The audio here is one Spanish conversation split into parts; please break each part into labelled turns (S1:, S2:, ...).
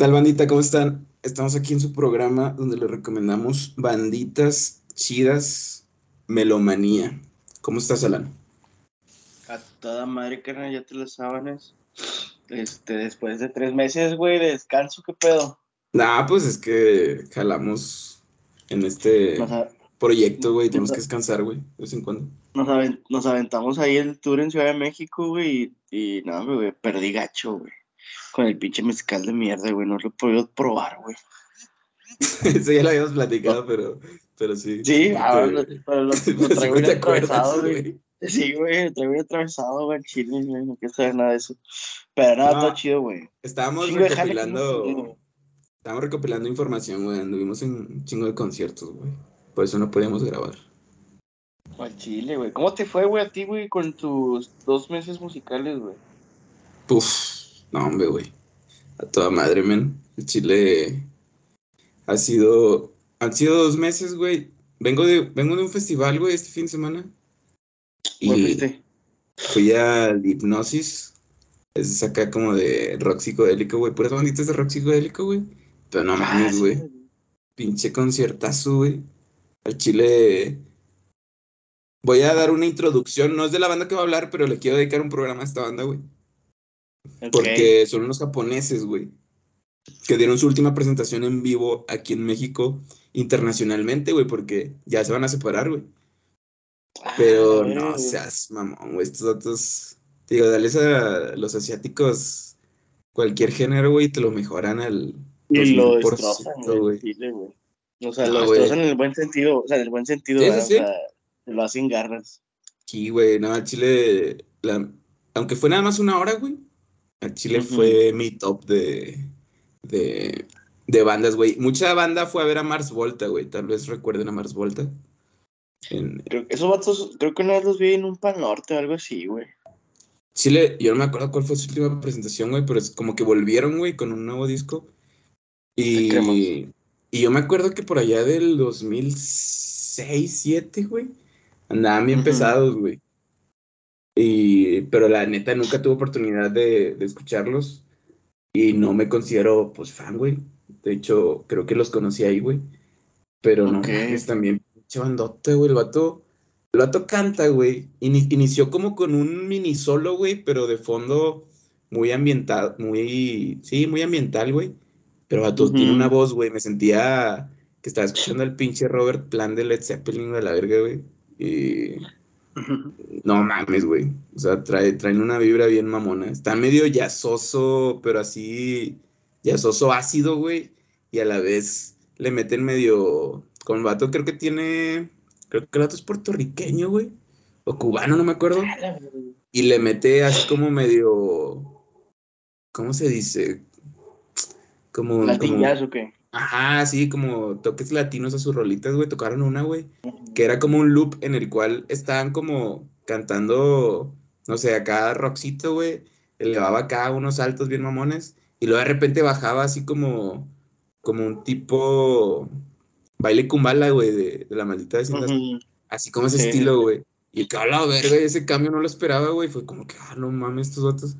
S1: tal, bandita? ¿Cómo están? Estamos aquí en su programa donde les recomendamos banditas chidas, melomanía. ¿Cómo estás, Alan?
S2: A toda madre, carnal, ya te lo sábanas. Este, después de tres meses, güey, de descanso, ¿qué pedo?
S1: Nah, pues es que jalamos en este proyecto, güey. Tenemos que descansar, güey, de vez en cuando.
S2: nos aventamos ahí el tour en Ciudad de México, güey, y, y no, güey, perdí gacho, güey. Con el pinche mezcal de mierda, güey, no lo he podido probar, güey.
S1: Eso ya lo habíamos platicado, pero, pero sí.
S2: Sí,
S1: Te-
S2: ahora lo, pero lo, traigo bien atravesado, güey. Sí, güey, lo traigo bien atravesado, güey, chile, güey, no quiero saber nada de eso. Pero nada,
S1: No.
S2: todo chido, güey.
S1: Estábamos
S2: Chingo
S1: recopilando. Estábamos recopilando información, güey. Anduvimos en un chingo de conciertos, güey. Por eso no podíamos grabar.
S2: Al chile, güey. ¿Cómo te fue, güey, a ti, güey, con tus dos meses musicales, güey?
S1: Puf, no, hombre, güey. A toda madre, men. El Chile ha sido. Han sido dos meses, güey. Vengo de, vengo de un festival, güey, este fin de semana.
S2: ¿Cómo
S1: Y fui al Hipnosis. Es acá como de rock psicodélico, güey. Puras banditas de rock psicodélico, güey. Pero no
S2: Ah,
S1: mames,
S2: sí,
S1: güey. Pinche conciertazo, güey. Al Chile. Voy a dar una introducción. No es de la banda que va a hablar, pero le quiero dedicar un programa a esta banda, güey. Porque son unos japoneses, güey. Que dieron su última presentación en vivo aquí en México internacionalmente, güey, porque ya se van a separar, güey.
S2: Ah,
S1: Pero no seas mamón, güey. Estos datos. Digo, dales a los asiáticos cualquier género, güey, te lo mejoran al.
S2: Y lo
S1: 2000%,
S2: destrozan, güey. O sea,
S1: No,
S2: lo destrozan en el buen sentido. O sea, en el buen sentido,
S1: Sí, sí.
S2: O sea, lo hacen garras.
S1: Sí, güey, no, Chile, la- aunque fue nada más una hora, güey, Chile fue mi top de, de, de bandas, güey. Mucha banda fue a ver a Mars Volta, güey, tal vez recuerden a Mars Volta. En
S2: Creo, esos vatos, creo que una vez los vi en un pan norte o algo así, güey.
S1: Chile, yo no me acuerdo cuál fue su última presentación, güey, pero es como que volvieron, güey, con un nuevo disco. Y, y yo me acuerdo que por allá del 2006, 2007, güey, andaban bien pesados, güey. Y, pero la neta nunca tuve oportunidad de, de escucharlos y no me considero, pues, fan, güey. De hecho, creo que los conocí ahí, güey. Pero no
S2: Ok.
S1: mames, también, pinche bandota, güey. El vato, el vato canta, güey. Ini- inició como con un mini solo, güey, pero de fondo muy ambientado, muy, sí, muy ambiental, güey. Pero el vato
S2: Ujú.
S1: tiene una voz, güey. Me sentía que estaba escuchando al pinche Robert Plant de Led Zeppelin de la verga, güey. Y no mames, güey. O sea, trae, traen una vibra bien mamona. Está medio jazzoso, pero así, jazzoso ácido, güey. Y a la vez le meten medio. Con vato creo que tiene. Creo que el vato es puertorriqueño, güey. O cubano, no me acuerdo. Y le mete así como medio. ¿Cómo se dice? Como. como
S2: ¿Latillas o qué?
S1: Ajá, sí, como toques latinos a sus rolitas, güey. Tocaron una, güey que era como un loop en el cual estaban como cantando, no sé, acá rockcito, güey, elevaba acá unos saltos bien mamones, y luego de repente bajaba así como, como un tipo baile kumbala, güey, de, de la maldita vecindad, así como ese
S2: Sí,
S1: estilo, güey, y que a la verga, ese cambio no lo esperaba, güey, fue como que, ah, no mames, estos otros,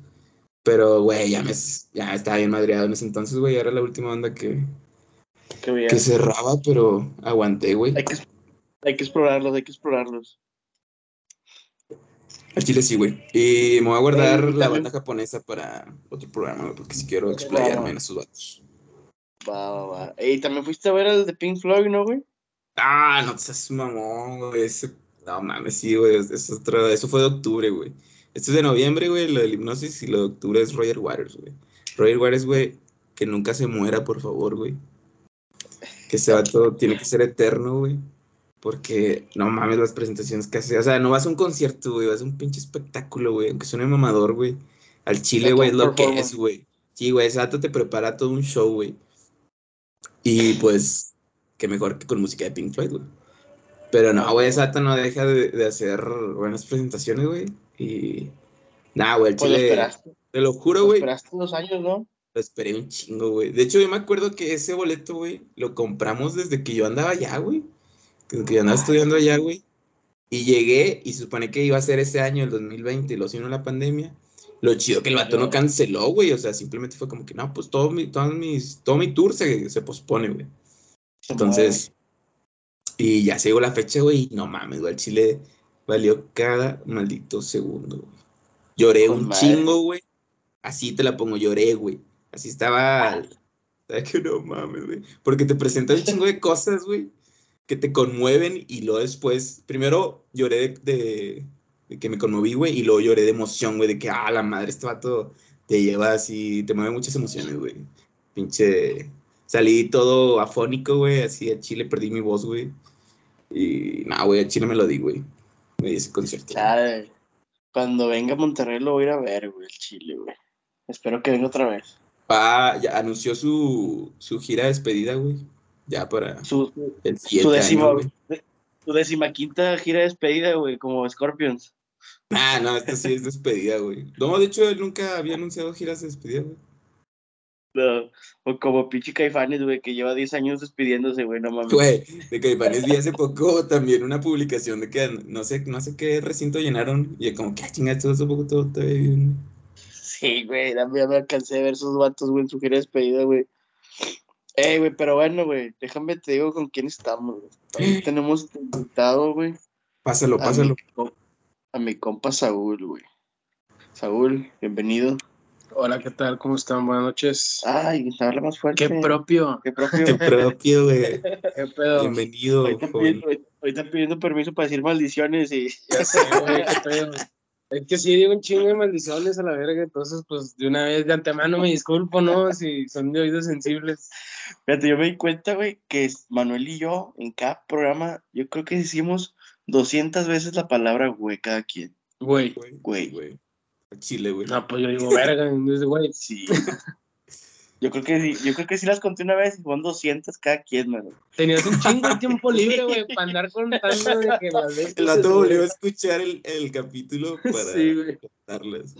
S1: pero, güey, ya me, ya estaba bien madreado en ese entonces, güey, era la última banda que,
S2: Qué bien.
S1: que cerraba, pero aguanté, güey.
S2: Hay que, hay que explorarlos, hay que explorarlos.
S1: Al chile sí, güey. Y me voy a guardar la banda japonesa para otro programa, güey, porque si quiero explayarme en esos vatos.
S2: Va, va, va. Ey, también fuiste a ver el de Pink Floyd, ¿no, güey?
S1: Ah, no seas mamón, güey. Ese... No mames, sí, güey. es otro- Eso fue de octubre, güey. Esto es de noviembre, güey, lo del hipnosis, y lo de octubre es Roger Waters, güey. Roger Waters, güey, que nunca se muera, por favor, güey. Que ese vato tiene que ser eterno, güey. Porque, no mames, las presentaciones que hace. O sea, no vas a un concierto, güey, vas a un pinche espectáculo, güey. Aunque suene mamador, güey. Al chile, güey, es lo que es, güey. Sí, güey, ese vato te prepara todo un show, güey. Y pues, qué mejor que con música de Pink Floyd, güey. Pero no, güey, ese vato no deja de, de hacer buenas presentaciones, güey. Y. Nah, güey, al
S2: Pues lo
S1: chile.
S2: esperaste.
S1: Te lo juro,
S2: Lo
S1: güey.
S2: esperaste años, ¿no?
S1: Lo esperé un chingo, güey. De hecho, yo me acuerdo que ese boleto, güey, lo compramos desde que yo andaba allá, güey. Desde que yo andaba estudiando allá, güey. Y llegué y supone que iba a ser ese año, el 2020, y lo vino la pandemia. Lo chido que el vato no canceló, güey. O sea, simplemente fue como que, no, pues todo mi, todos mis, todo mi tour se, se pospone, güey. Entonces, y ya se llegó la fecha, güey. No mames, güey. El Chile valió cada maldito segundo, güey. Lloré un
S2: madre.
S1: chingo, güey. Así te la pongo, lloré, güey. Así estaba. ¿Sabes que no mames, güey? Porque te presentan un chingo de cosas, güey, que te conmueven y luego después. Primero lloré de, de- de que me conmoví, güey, y luego lloré de emoción, güey, de que, ah, la madre, este vato te lleva así, te mueve muchas emociones, güey. Pinche. Salí todo afónico, güey, así a Chile perdí mi voz, güey. Y no, güey, a Chile me lo di, güey. Me di ese concierto.
S2: Cuando venga a Monterrey lo voy a ir a ver, güey, el Chile, güey. Espero que venga otra vez.
S1: Va, ya anunció su, su gira de despedida, güey. Ya para
S2: Su,
S1: el
S2: su, décima,
S1: año, güey.
S2: su decimaquinta gira de despedida, güey, como Scorpions.
S1: Ah, no, esta sí es despedida, güey. No, de hecho, él nunca había anunciado giras de despedida, güey.
S2: No, o como pinche Caifanes, güey, que lleva 10 años despidiéndose, güey, no mames.
S1: Güey, de Caifanes vi hace poco también una publicación de que no sé, no sé qué recinto llenaron. Y como que, ah, chinga, todo hace poco todo todavía bien.
S2: Sí, güey, ya me ya me alcancé a ver esos vatos, güey, en su gira de despedida, güey. Ey, güey, pero bueno, güey, déjame te digo con quién estamos, güey. Ahí tenemos invitado, güey,
S1: Pásalo,
S2: a mi,
S1: pásalo.
S2: a mi compa Saúl, güey. Saúl, bienvenido.
S3: Hola, ¿qué tal? ¿Cómo están? Buenas noches.
S2: Ay, habla más fuerte.
S3: Qué propio.
S2: Qué propio.
S1: Qué propio, güey.
S3: Qué pedo.
S1: Bienvenido,
S2: Ahorita pidiendo, ahorita pidiendo permiso para decir maldiciones y
S3: Ya sé, güey, qué pedo. Es que sí digo un chingo de maldiciones a la verga, entonces pues de una vez de antemano me disculpo, ¿no? Si son de oídos sensibles.
S2: Fíjate, yo me di cuenta, güey, que Manuel y yo en cada programa, yo creo que decimos 200 veces la palabra güey cada quien.
S3: Güey.
S1: Güey,
S2: Güey.
S1: Chile, güey.
S3: No, pues yo digo verga, entonces, güey.
S2: Sí. Yo creo que sí, yo creo que sí las conté una vez y fueron 200 cada quien, mano.
S3: Tenías un chingo de tiempo libre, güey, para andar contando de que las veces.
S1: El
S3: güey.
S1: volvió a escuchar el, el capítulo para
S3: Sí,
S1: contarles.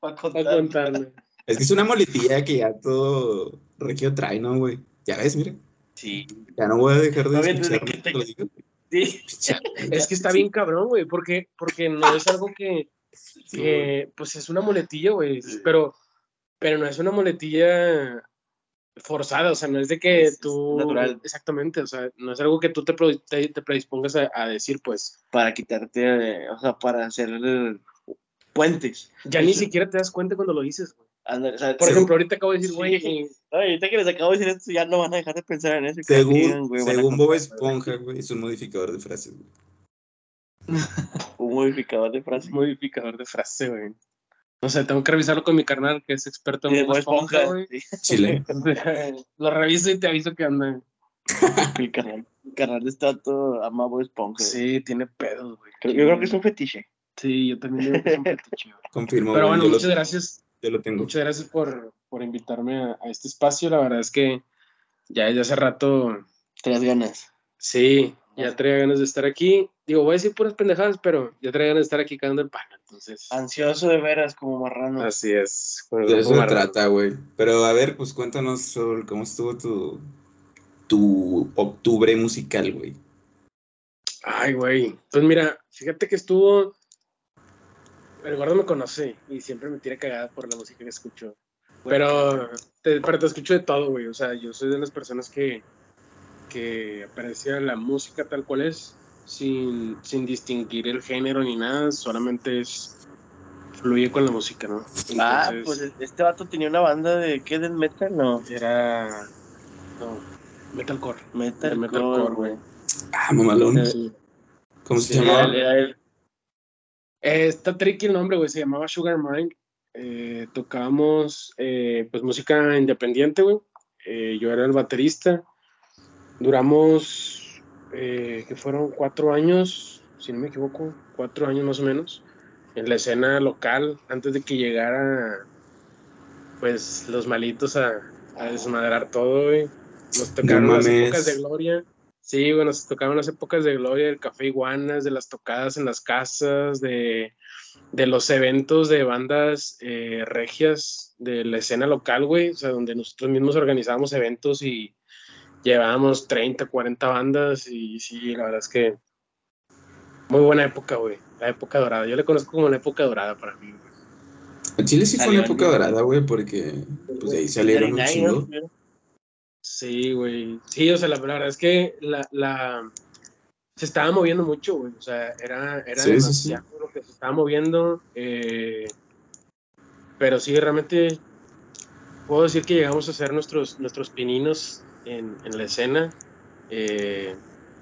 S2: Para
S3: para contarme.
S1: Es que es una moletilla que ya todo regio trae, ¿no, güey? Ya ves, mira.
S2: Sí.
S1: Ya no voy a dejar de
S2: No,
S1: escuchar.
S2: que te-
S1: lo digo.
S2: Sí.
S3: Es que está bien cabrón, güey, porque, porque no es algo que,
S1: Sí, güey.
S3: que, pues es una muletilla, güey, pero, pero no es una muletilla forzada, o sea, no es de que
S2: Es- es
S3: tú...
S2: natural.
S3: Exactamente, o sea, no es algo que tú te, te, te predispongas a, a decir, pues,
S2: Para quitarte, eh, o sea, para hacer puentes.
S3: ya ni siquiera te das cuenta cuando lo dices, güey.
S2: Anda, o sea,
S3: Por ejemplo, ahorita acabo de decir,
S2: Sí.
S3: güey,
S2: Ay, ahorita que les acabo de decir esto, ya no van a dejar de pensar en eso.
S1: Según,
S2: güey,
S1: según Bob Esponja, güey, es un modificador de frases, güey.
S2: Un modificador de frase.
S3: modificador de frase, güey. No sé, tengo que revisarlo con mi carnal, que es experto en
S2: Bob
S3: Esponja,
S2: Esponja,
S3: güey.
S2: sí.
S1: Chile.
S3: lo reviso y te aviso que anda.
S2: Mi canal, mi canal de estato ama Bob Esponja.
S3: Sí, tiene pedos, güey.
S2: Yo creo que es un fetiche.
S3: Sí, yo también digo que es un fetiche, güey.
S1: Confirmo,
S3: Pero bueno, muchas
S1: lo,
S3: gracias.
S1: yo lo tengo.
S3: Muchas gracias por, por invitarme a, a este espacio. La verdad es que ya desde hace rato,
S2: Tres ganas.
S3: sí, ya traía ganas de estar aquí. Digo, voy a decir puras pendejadas, pero ya traía ganas de estar aquí cagando el pan. Entonces,
S2: Ansioso de veras, como marrano.
S3: así es.
S1: De eso se trata, güey. Pero a ver, pues cuéntanos sobre cómo estuvo tu, tu octubre musical, güey.
S3: Ay, güey. Pues mira, fíjate que estuvo. El gordo me conoce y siempre me tira cagada por la música que escucho. Pero te, pero te escucho de todo, güey. O sea, yo soy de las personas que, que aprecia la música tal cual es, sin, sin distinguir el género ni nada, solamente es. fluye con la música, ¿no?
S2: Ah, pues este vato tenía una banda de ¿qué? ¿Del metal? No.
S3: Era. No, metalcore. Metalcore, güey.
S1: Ah, mamalón.
S3: Eh,
S1: ¿Cómo se
S3: sí,
S1: llamaba?
S2: Era- era el-
S3: Eh, está tricky el nombre, güey, se llamaba Sugar Mind. Eh, tocábamos eh, pues música independiente, güey. Eh, yo era el baterista. Duramos, eh, que fueron cuatro años, si no me equivoco, cuatro años más o menos, en la escena local, antes de que llegara, pues, los malitos a, a desmadrar todo, güey. Nos tocaron las épocas de gloria. Sí, bueno, nos tocaron las épocas de gloria del Café Iguanas, de las tocadas en las casas, de, de los eventos de bandas eh, regias de la escena local, güey, o sea, donde nosotros mismos organizábamos eventos y llevábamos 30, 40 bandas y sí, la verdad es que muy buena época, güey, la época dorada. Yo le conozco como la época dorada para mí, güey.
S1: Chile sí fue una época dorada, güey, porque pues de ahí salieron un
S2: 99,
S1: chingo.
S2: ¿no?
S3: Sí, güey. Sí, o sea, la, la verdad es que la, la... se estaba moviendo mucho, güey. O sea, era, era
S1: Sí, sí, sí.
S3: demasiado lo que se estaba moviendo. eh, Pero sí, realmente puedo decir que llegamos a hacer nuestros, nuestros pininos en, en la escena. Eh,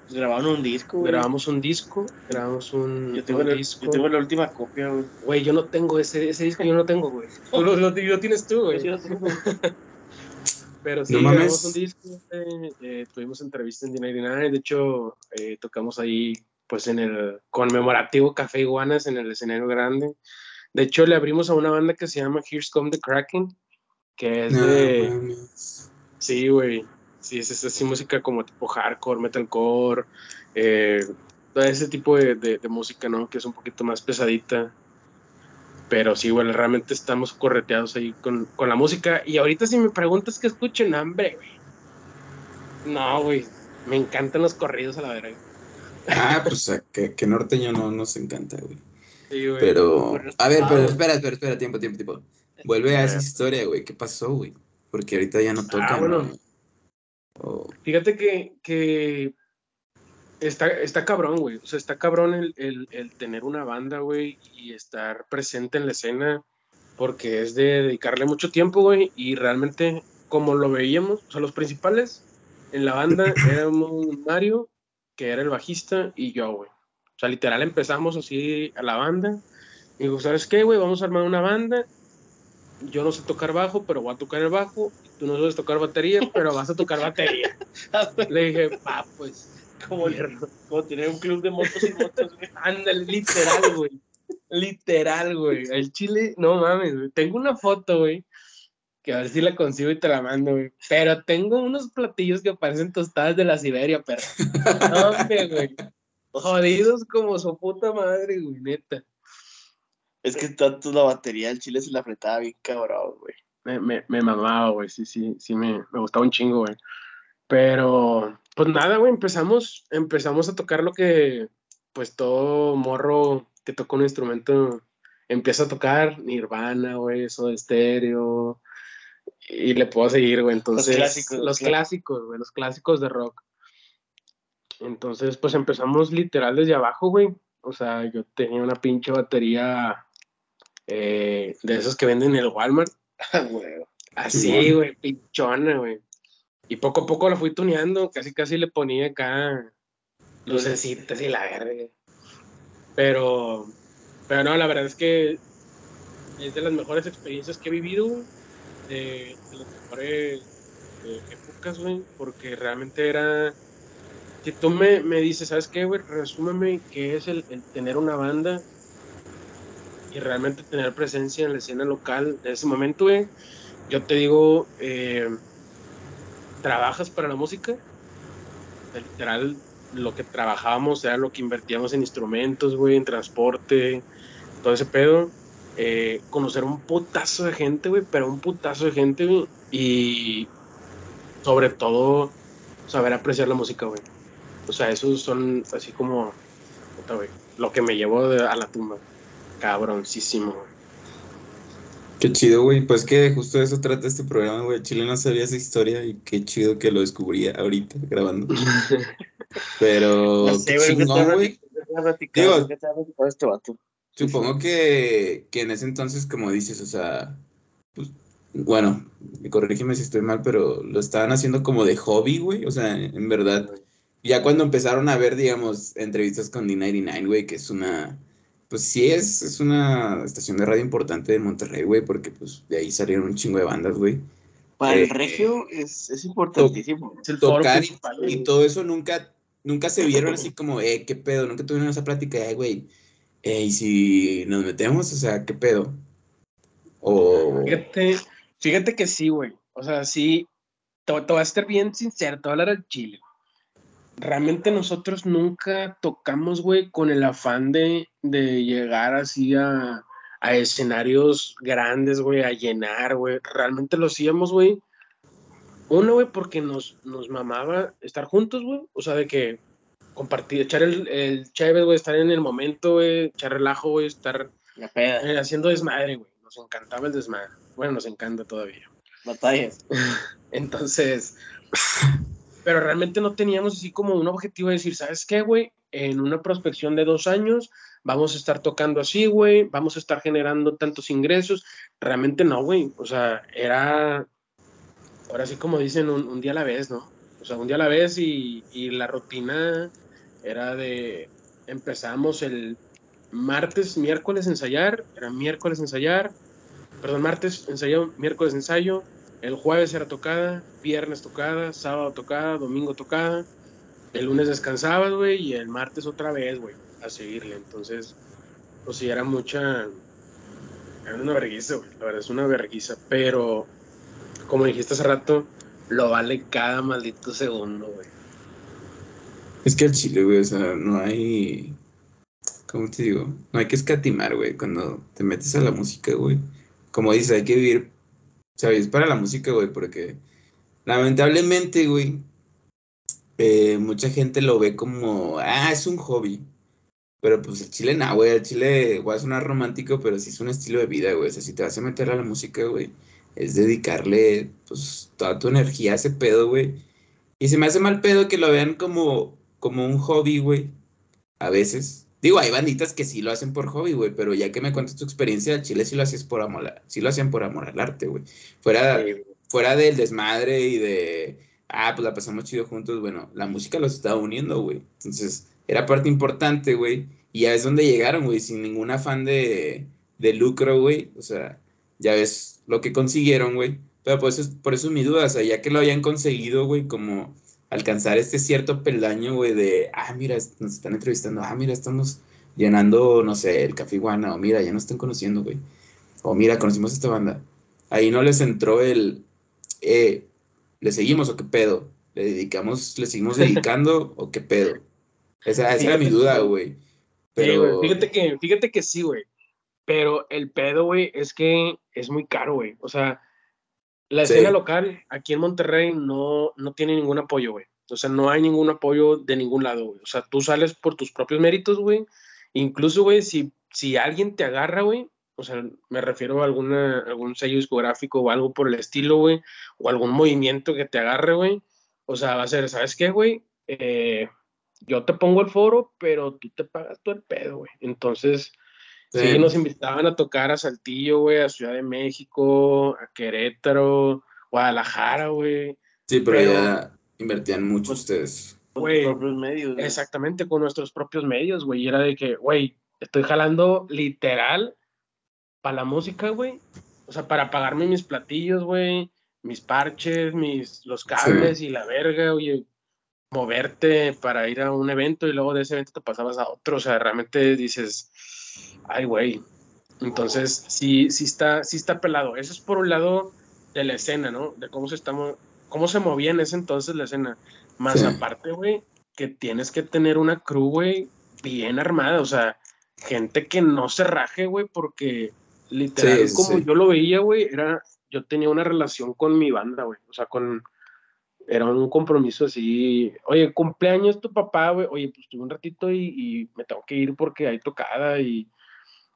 S2: Pues grabaron un disco, güey.
S3: grabamos un disco, grabamos un,
S2: Yo tengo,
S3: un
S2: la,
S3: disco.
S2: yo tengo la última copia, güey.
S3: Güey, yo no tengo ese, ese disco, yo no tengo, güey. Tú lo, lo- lo tienes tú, güey.
S2: Yo tengo.
S3: Pero sí,
S1: No
S3: grabamos un disco, eh, eh, tuvimos entrevista en D99, de hecho, eh, tocamos ahí, pues, en el conmemorativo Café Iguanas, en el escenario grande. De hecho, le abrimos a una banda que se llama Here's Come the Kraken, que es
S1: No,
S3: de... Sí, güey. Sí, es, es así música como tipo hardcore, metalcore, eh, todo ese tipo de, de- de música, ¿no? Que es un poquito más pesadita. Pero sí, güey, realmente estamos correteados ahí con, con la música. Y ahorita si me preguntas que escuchen, hambre, güey. No, güey. Me encantan los corridos a la verga.
S1: Ah, pues a que, que norteño no nos encanta, güey.
S3: Sí, güey.
S1: Pero, a ver, pero espera, espera, espera, tiempo, tiempo, tiempo. Vuelve a esa historia, güey. ¿Qué pasó, güey? Porque ahorita ya no toca.
S3: Ah, bueno.
S1: O-
S3: Fíjate que, que está, está cabrón, güey. O sea, está cabrón el, el- el tener una banda, güey, y estar presente en la escena, porque es de dedicarle mucho tiempo, güey, y realmente, como lo veíamos, o sea, los principales en la banda éramos Mario, que era el bajista, y yo, güey. O sea, literal empezamos así a la banda, y digo, ¿sabes qué, güey? Vamos a armar una banda. Yo no sé tocar bajo, pero voy a tocar el bajo. Tú no sabes tocar batería, pero vas a tocar batería. Le dije, pa, pues,
S2: como, como tener un club de motos y motos, güey.
S3: ándale, literal, güey. Literal, güey. El chile, no mames, güey. Tengo una foto, güey, que a ver si la consigo y te la mando, güey. Pero tengo unos platillos que parecen tostadas de la Siberia, perro. No, hombre, güey. Jodidos como su puta madre, güey, neta.
S2: Es que tanto la batería del chile se la apretaba bien cabrón, güey.
S3: Me, me, me mamaba, güey. Sí, sí, sí, me, me gustaba un chingo, güey. Pero, pues nada, güey, empezamos, empezamos a tocar lo que, pues todo morro que toca un instrumento empieza a tocar, Nirvana, güey, eso de estéreo, y le puedo seguir, güey, entonces,
S2: clásicos,
S3: los clásicos, güey, los clásicos de rock. Entonces, pues empezamos literal desde abajo, güey, o sea, yo tenía una pinche batería eh, de esas que venden en el Walmart,
S2: Ah, güey.
S3: Así, güey, pinchona, güey. Y poco a poco la fui tuneando, casi casi le ponía acá lucecitas y la verga. Pero, pero no, la verdad es que es de las mejores experiencias que he vivido, de, de las mejores eh, épocas, güey, porque realmente era... Si tú me, me dices, ¿sabes qué, güey? Resúmeme qué es el, el tener una banda y realmente tener presencia en la escena local de ese momento, güey. Yo te digo, eh, trabajas para la música. Literal, lo que trabajábamos era lo que invertíamos en instrumentos, güey, en transporte, todo ese pedo. Eh, conocer un putazo de gente, güey, pero un putazo de gente, güey. Y sobre todo, saber apreciar la música, güey. O sea, esos son así como, puta, güey, lo que me llevó a la tumba. Cabroncísimo, güey.
S1: Qué chido, güey. Pues que justo de eso trata este programa, güey. Chile no sabía esa historia y qué chido que lo descubría ahorita grabando. Pero,
S2: No sé,
S1: qué
S2: güey, ¿qué te
S1: chingón,
S2: ha
S1: güey.
S2: platicado- qué te ha platicado-
S1: Digo-
S2: qué te ha platicado este vato?
S1: Supongo que, que en ese entonces, como dices, o sea, pues, bueno, corrígeme si estoy mal, pero lo estaban haciendo como de hobby, güey. O sea, en verdad, ya cuando empezaron a ver, digamos, entrevistas con D99, güey, que es una, pues sí es, es una estación de radio importante de Monterrey, güey, porque pues de ahí salieron un chingo de bandas, güey.
S2: Para
S1: Eh,
S2: el regio es, es importantísimo.
S3: Es el foro
S1: Tocar y, todo eso nunca, nunca se vieron así como, eh, qué pedo, nunca tuvieron esa plática, eh, güey, eh, y si nos metemos, o sea, qué pedo. O,
S3: Fíjate, fíjate que sí, güey. O sea, sí, te, te voy a estar bien sincero, te voy a hablar al chile. Realmente nosotros nunca tocamos, güey, con el afán de, de llegar así a, a escenarios grandes, güey, a llenar, güey. Realmente lo hacíamos, güey. Uno, güey, porque nos, nos mamaba estar juntos, güey. O sea, de que compartir, echar el, el chévere, güey, estar en el momento, güey, echar relajo, güey, estar
S2: La peda.
S3: eh, haciendo desmadre, güey, nos encantaba el desmadre. Bueno, nos encanta todavía.
S2: Batallas.
S3: Entonces, pero realmente no teníamos así como un objetivo de decir, ¿sabes qué, güey? En una prospección de dos años vamos a estar tocando así, güey, vamos a estar generando tantos ingresos. Realmente no, güey. O sea, era, ahora sí como dicen, un, día a la vez, ¿no? O sea, un día a la vez y, y la rutina era de, empezamos el martes, miércoles ensayar, era miércoles ensayar, perdón, martes ensayo, miércoles ensayo, el jueves era tocada, viernes tocada, sábado tocada, domingo tocada, el lunes descansabas, güey, y el martes otra vez, güey, a seguirle. Entonces, pues sí, era mucha, era una vergüenza, güey, la verdad es una vergüenza, pero como dijiste hace rato, lo vale cada maldito segundo, güey.
S1: Es que el chile, güey, o sea, no hay ¿cómo te digo? No hay que escatimar, güey, cuando te metes a la música, güey. Como dices, hay que vivir, ¿sabes? Para la música, güey, porque lamentablemente, güey, eh, mucha gente lo ve como, ah, es un hobby. Pero pues el chile no, güey, el chile, güey, a romántico, pero sí es un estilo de vida, güey. O sea, si te vas a meter a la música, güey, es dedicarle, pues, toda tu energía a ese pedo, güey. Y se me hace mal pedo que lo vean como, como un hobby, güey. A veces. Digo, hay banditas que sí lo hacen por hobby, güey, pero ya que me cuentas tu experiencia, Chile sí lo hacías por amor, sí lo hacían por amor al arte, güey. Fuera, fuera del desmadre y de, ah, pues la pasamos chido juntos, bueno, la música los estaba uniendo, güey. Entonces, era parte importante, güey. Y ya es donde llegaron, güey, sin ningún afán de, de lucro, güey. O sea, ya ves lo que consiguieron, güey. Pero por eso, por eso es mi duda, o sea, ya que lo habían conseguido, güey, como alcanzar este cierto peldaño, güey, de, ah, mira, nos están entrevistando, ah, mira, estamos llenando, no sé, el Café Iguana, o mira, ya nos están conociendo, güey. O mira, conocimos a esta banda. Ahí no les entró el, eh, ¿le seguimos o qué pedo? ¿Le dedicamos, le seguimos dedicando o qué pedo? Esa, esa era mi duda, güey.
S3: Pero... fíjate que, fíjate que sí, güey. Pero el pedo, güey, es que es muy caro, güey. O sea, la escena local aquí en Monterrey no, no tiene ningún apoyo, güey. O sea, no hay ningún apoyo de ningún lado, güey. O sea, tú sales por tus propios méritos, güey. Incluso, güey, si, si alguien te agarra, güey, o sea, me refiero a alguna, algún sello discográfico o algo por el estilo, güey, o algún movimiento que te agarre, güey. O sea, va a ser, ¿sabes qué, güey? Eh, yo te pongo el foro, pero tú te pagas todo el pedo, güey. Entonces, Sí, nos invitaban a tocar a Saltillo, güey, a Ciudad de México, a Querétaro, Guadalajara, güey.
S1: Sí, pero, ya invertían mucho ustedes.
S3: Güey, exactamente, con nuestros propios medios, güey. Y era de que, güey, estoy jalando literal para la música, güey. O sea, para pagarme mis platillos, güey, mis parches, mis, los cables y la verga, oye, moverte para ir a un evento y luego de ese evento te pasabas a otro. O sea, realmente dices, ay, güey. Entonces, sí, sí está, sí está pelado. Eso es por un lado de la escena, ¿no? De cómo se está, cómo se movía en ese entonces la escena. Más aparte, güey, que tienes que tener una crew, güey, bien armada. O sea, gente que no se raje, güey, porque literal, como yo lo veía, güey, era, yo tenía una relación con mi banda, güey. O sea, con, era un compromiso así, oye, cumpleaños tu papá, güey, oye, pues tuve un ratito y, me tengo que ir porque hay tocada y,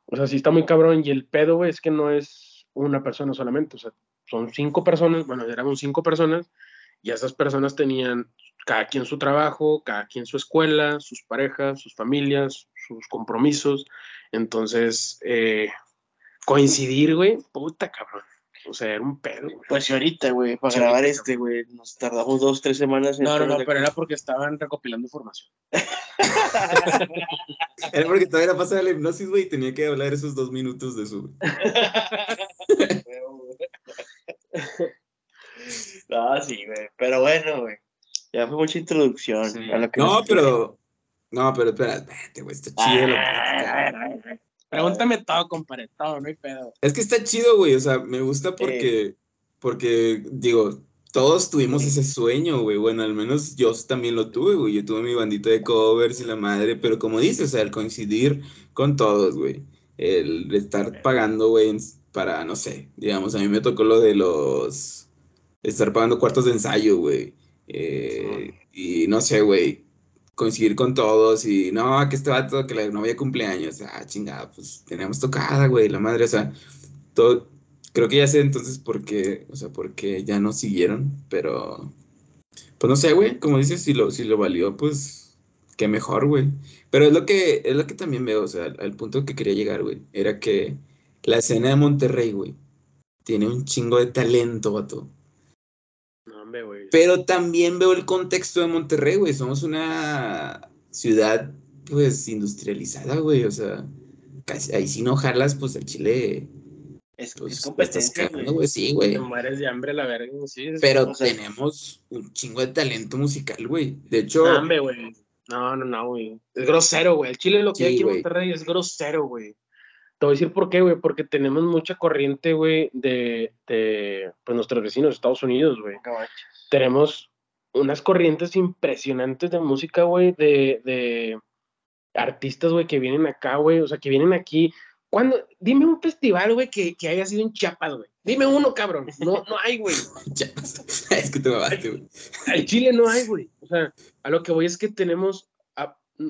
S3: o sea, sí está muy cabrón y el pedo, güey, es que no es una persona solamente, o sea, son cinco personas, bueno, éramos cinco personas y esas personas tenían cada quien su trabajo, cada quien su escuela, sus parejas, sus familias, sus compromisos, entonces, eh, coincidir, güey, puta cabrón. O sea, era un pedo, güey.
S2: Pues si ahorita, güey, para grabar este, güey, nos tardamos dos, tres semanas.
S3: En no, no, no, pero era porque estaban recopilando información.
S1: era porque todavía pasaba la hipnosis, güey, y tenía que hablar esos dos minutos de su.
S2: no, sí, güey. Pero bueno, güey. Ya fue mucha introducción.
S1: A lo que no, pero. No, pero espérate, güey, está chido.
S3: Pregúntame todo, compadre, todo, no hay pedo.
S1: Es que está chido, güey, o sea, me gusta porque, porque, digo, todos tuvimos ese sueño, güey, bueno, al menos yo también lo tuve, güey, yo tuve mi bandita de covers y la madre, pero como dices, o sea, el coincidir con todos, güey, el estar pagando, güey, para, no sé, digamos, a mí me tocó lo de los, estar pagando cuartos de ensayo, güey, eh, y no sé, güey, coincidir con todos y no, que este vato, que la novia cumpleaños, ah, chingada, pues teníamos tocada, güey, la madre, o sea, todo, creo que ya sé entonces por qué, o sea, porque ya no siguieron, pero pues no sé, güey, como dices, si lo, si lo valió, pues qué mejor, güey. Pero es lo que, es lo que también veo, o sea, al, punto que quería llegar, güey, era que la escena de Monterrey, güey, tiene un chingo de talento, vato. Pero también veo el contexto de Monterrey, güey. Somos una ciudad, pues, industrializada, güey. O sea, casi, ahí si no jalas, pues el Chile
S2: es, pues, competencia,
S1: güey. Sí, güey.
S3: Te mueres de hambre, la verga. Sí,
S1: Pero tenemos un chingo de talento musical, güey. De hecho.
S3: No, güey. No, no, no, güey. Es grosero, güey. El Chile lo que hay aquí en Monterrey es grosero, güey. Te voy a decir por qué, güey. Porque tenemos mucha corriente, güey, de, de pues, nuestros vecinos de Estados Unidos, güey. Tenemos unas corrientes impresionantes de música, güey, de, de artistas, güey, que vienen acá, güey. O sea, que vienen aquí cuando, dime un festival, güey, que, que, haya sido en Chiapas, güey. Dime uno, cabrón. No, no hay, güey.
S1: es que te mamaste, güey.
S3: En Chile no hay, güey. O sea, a lo que voy es que tenemos,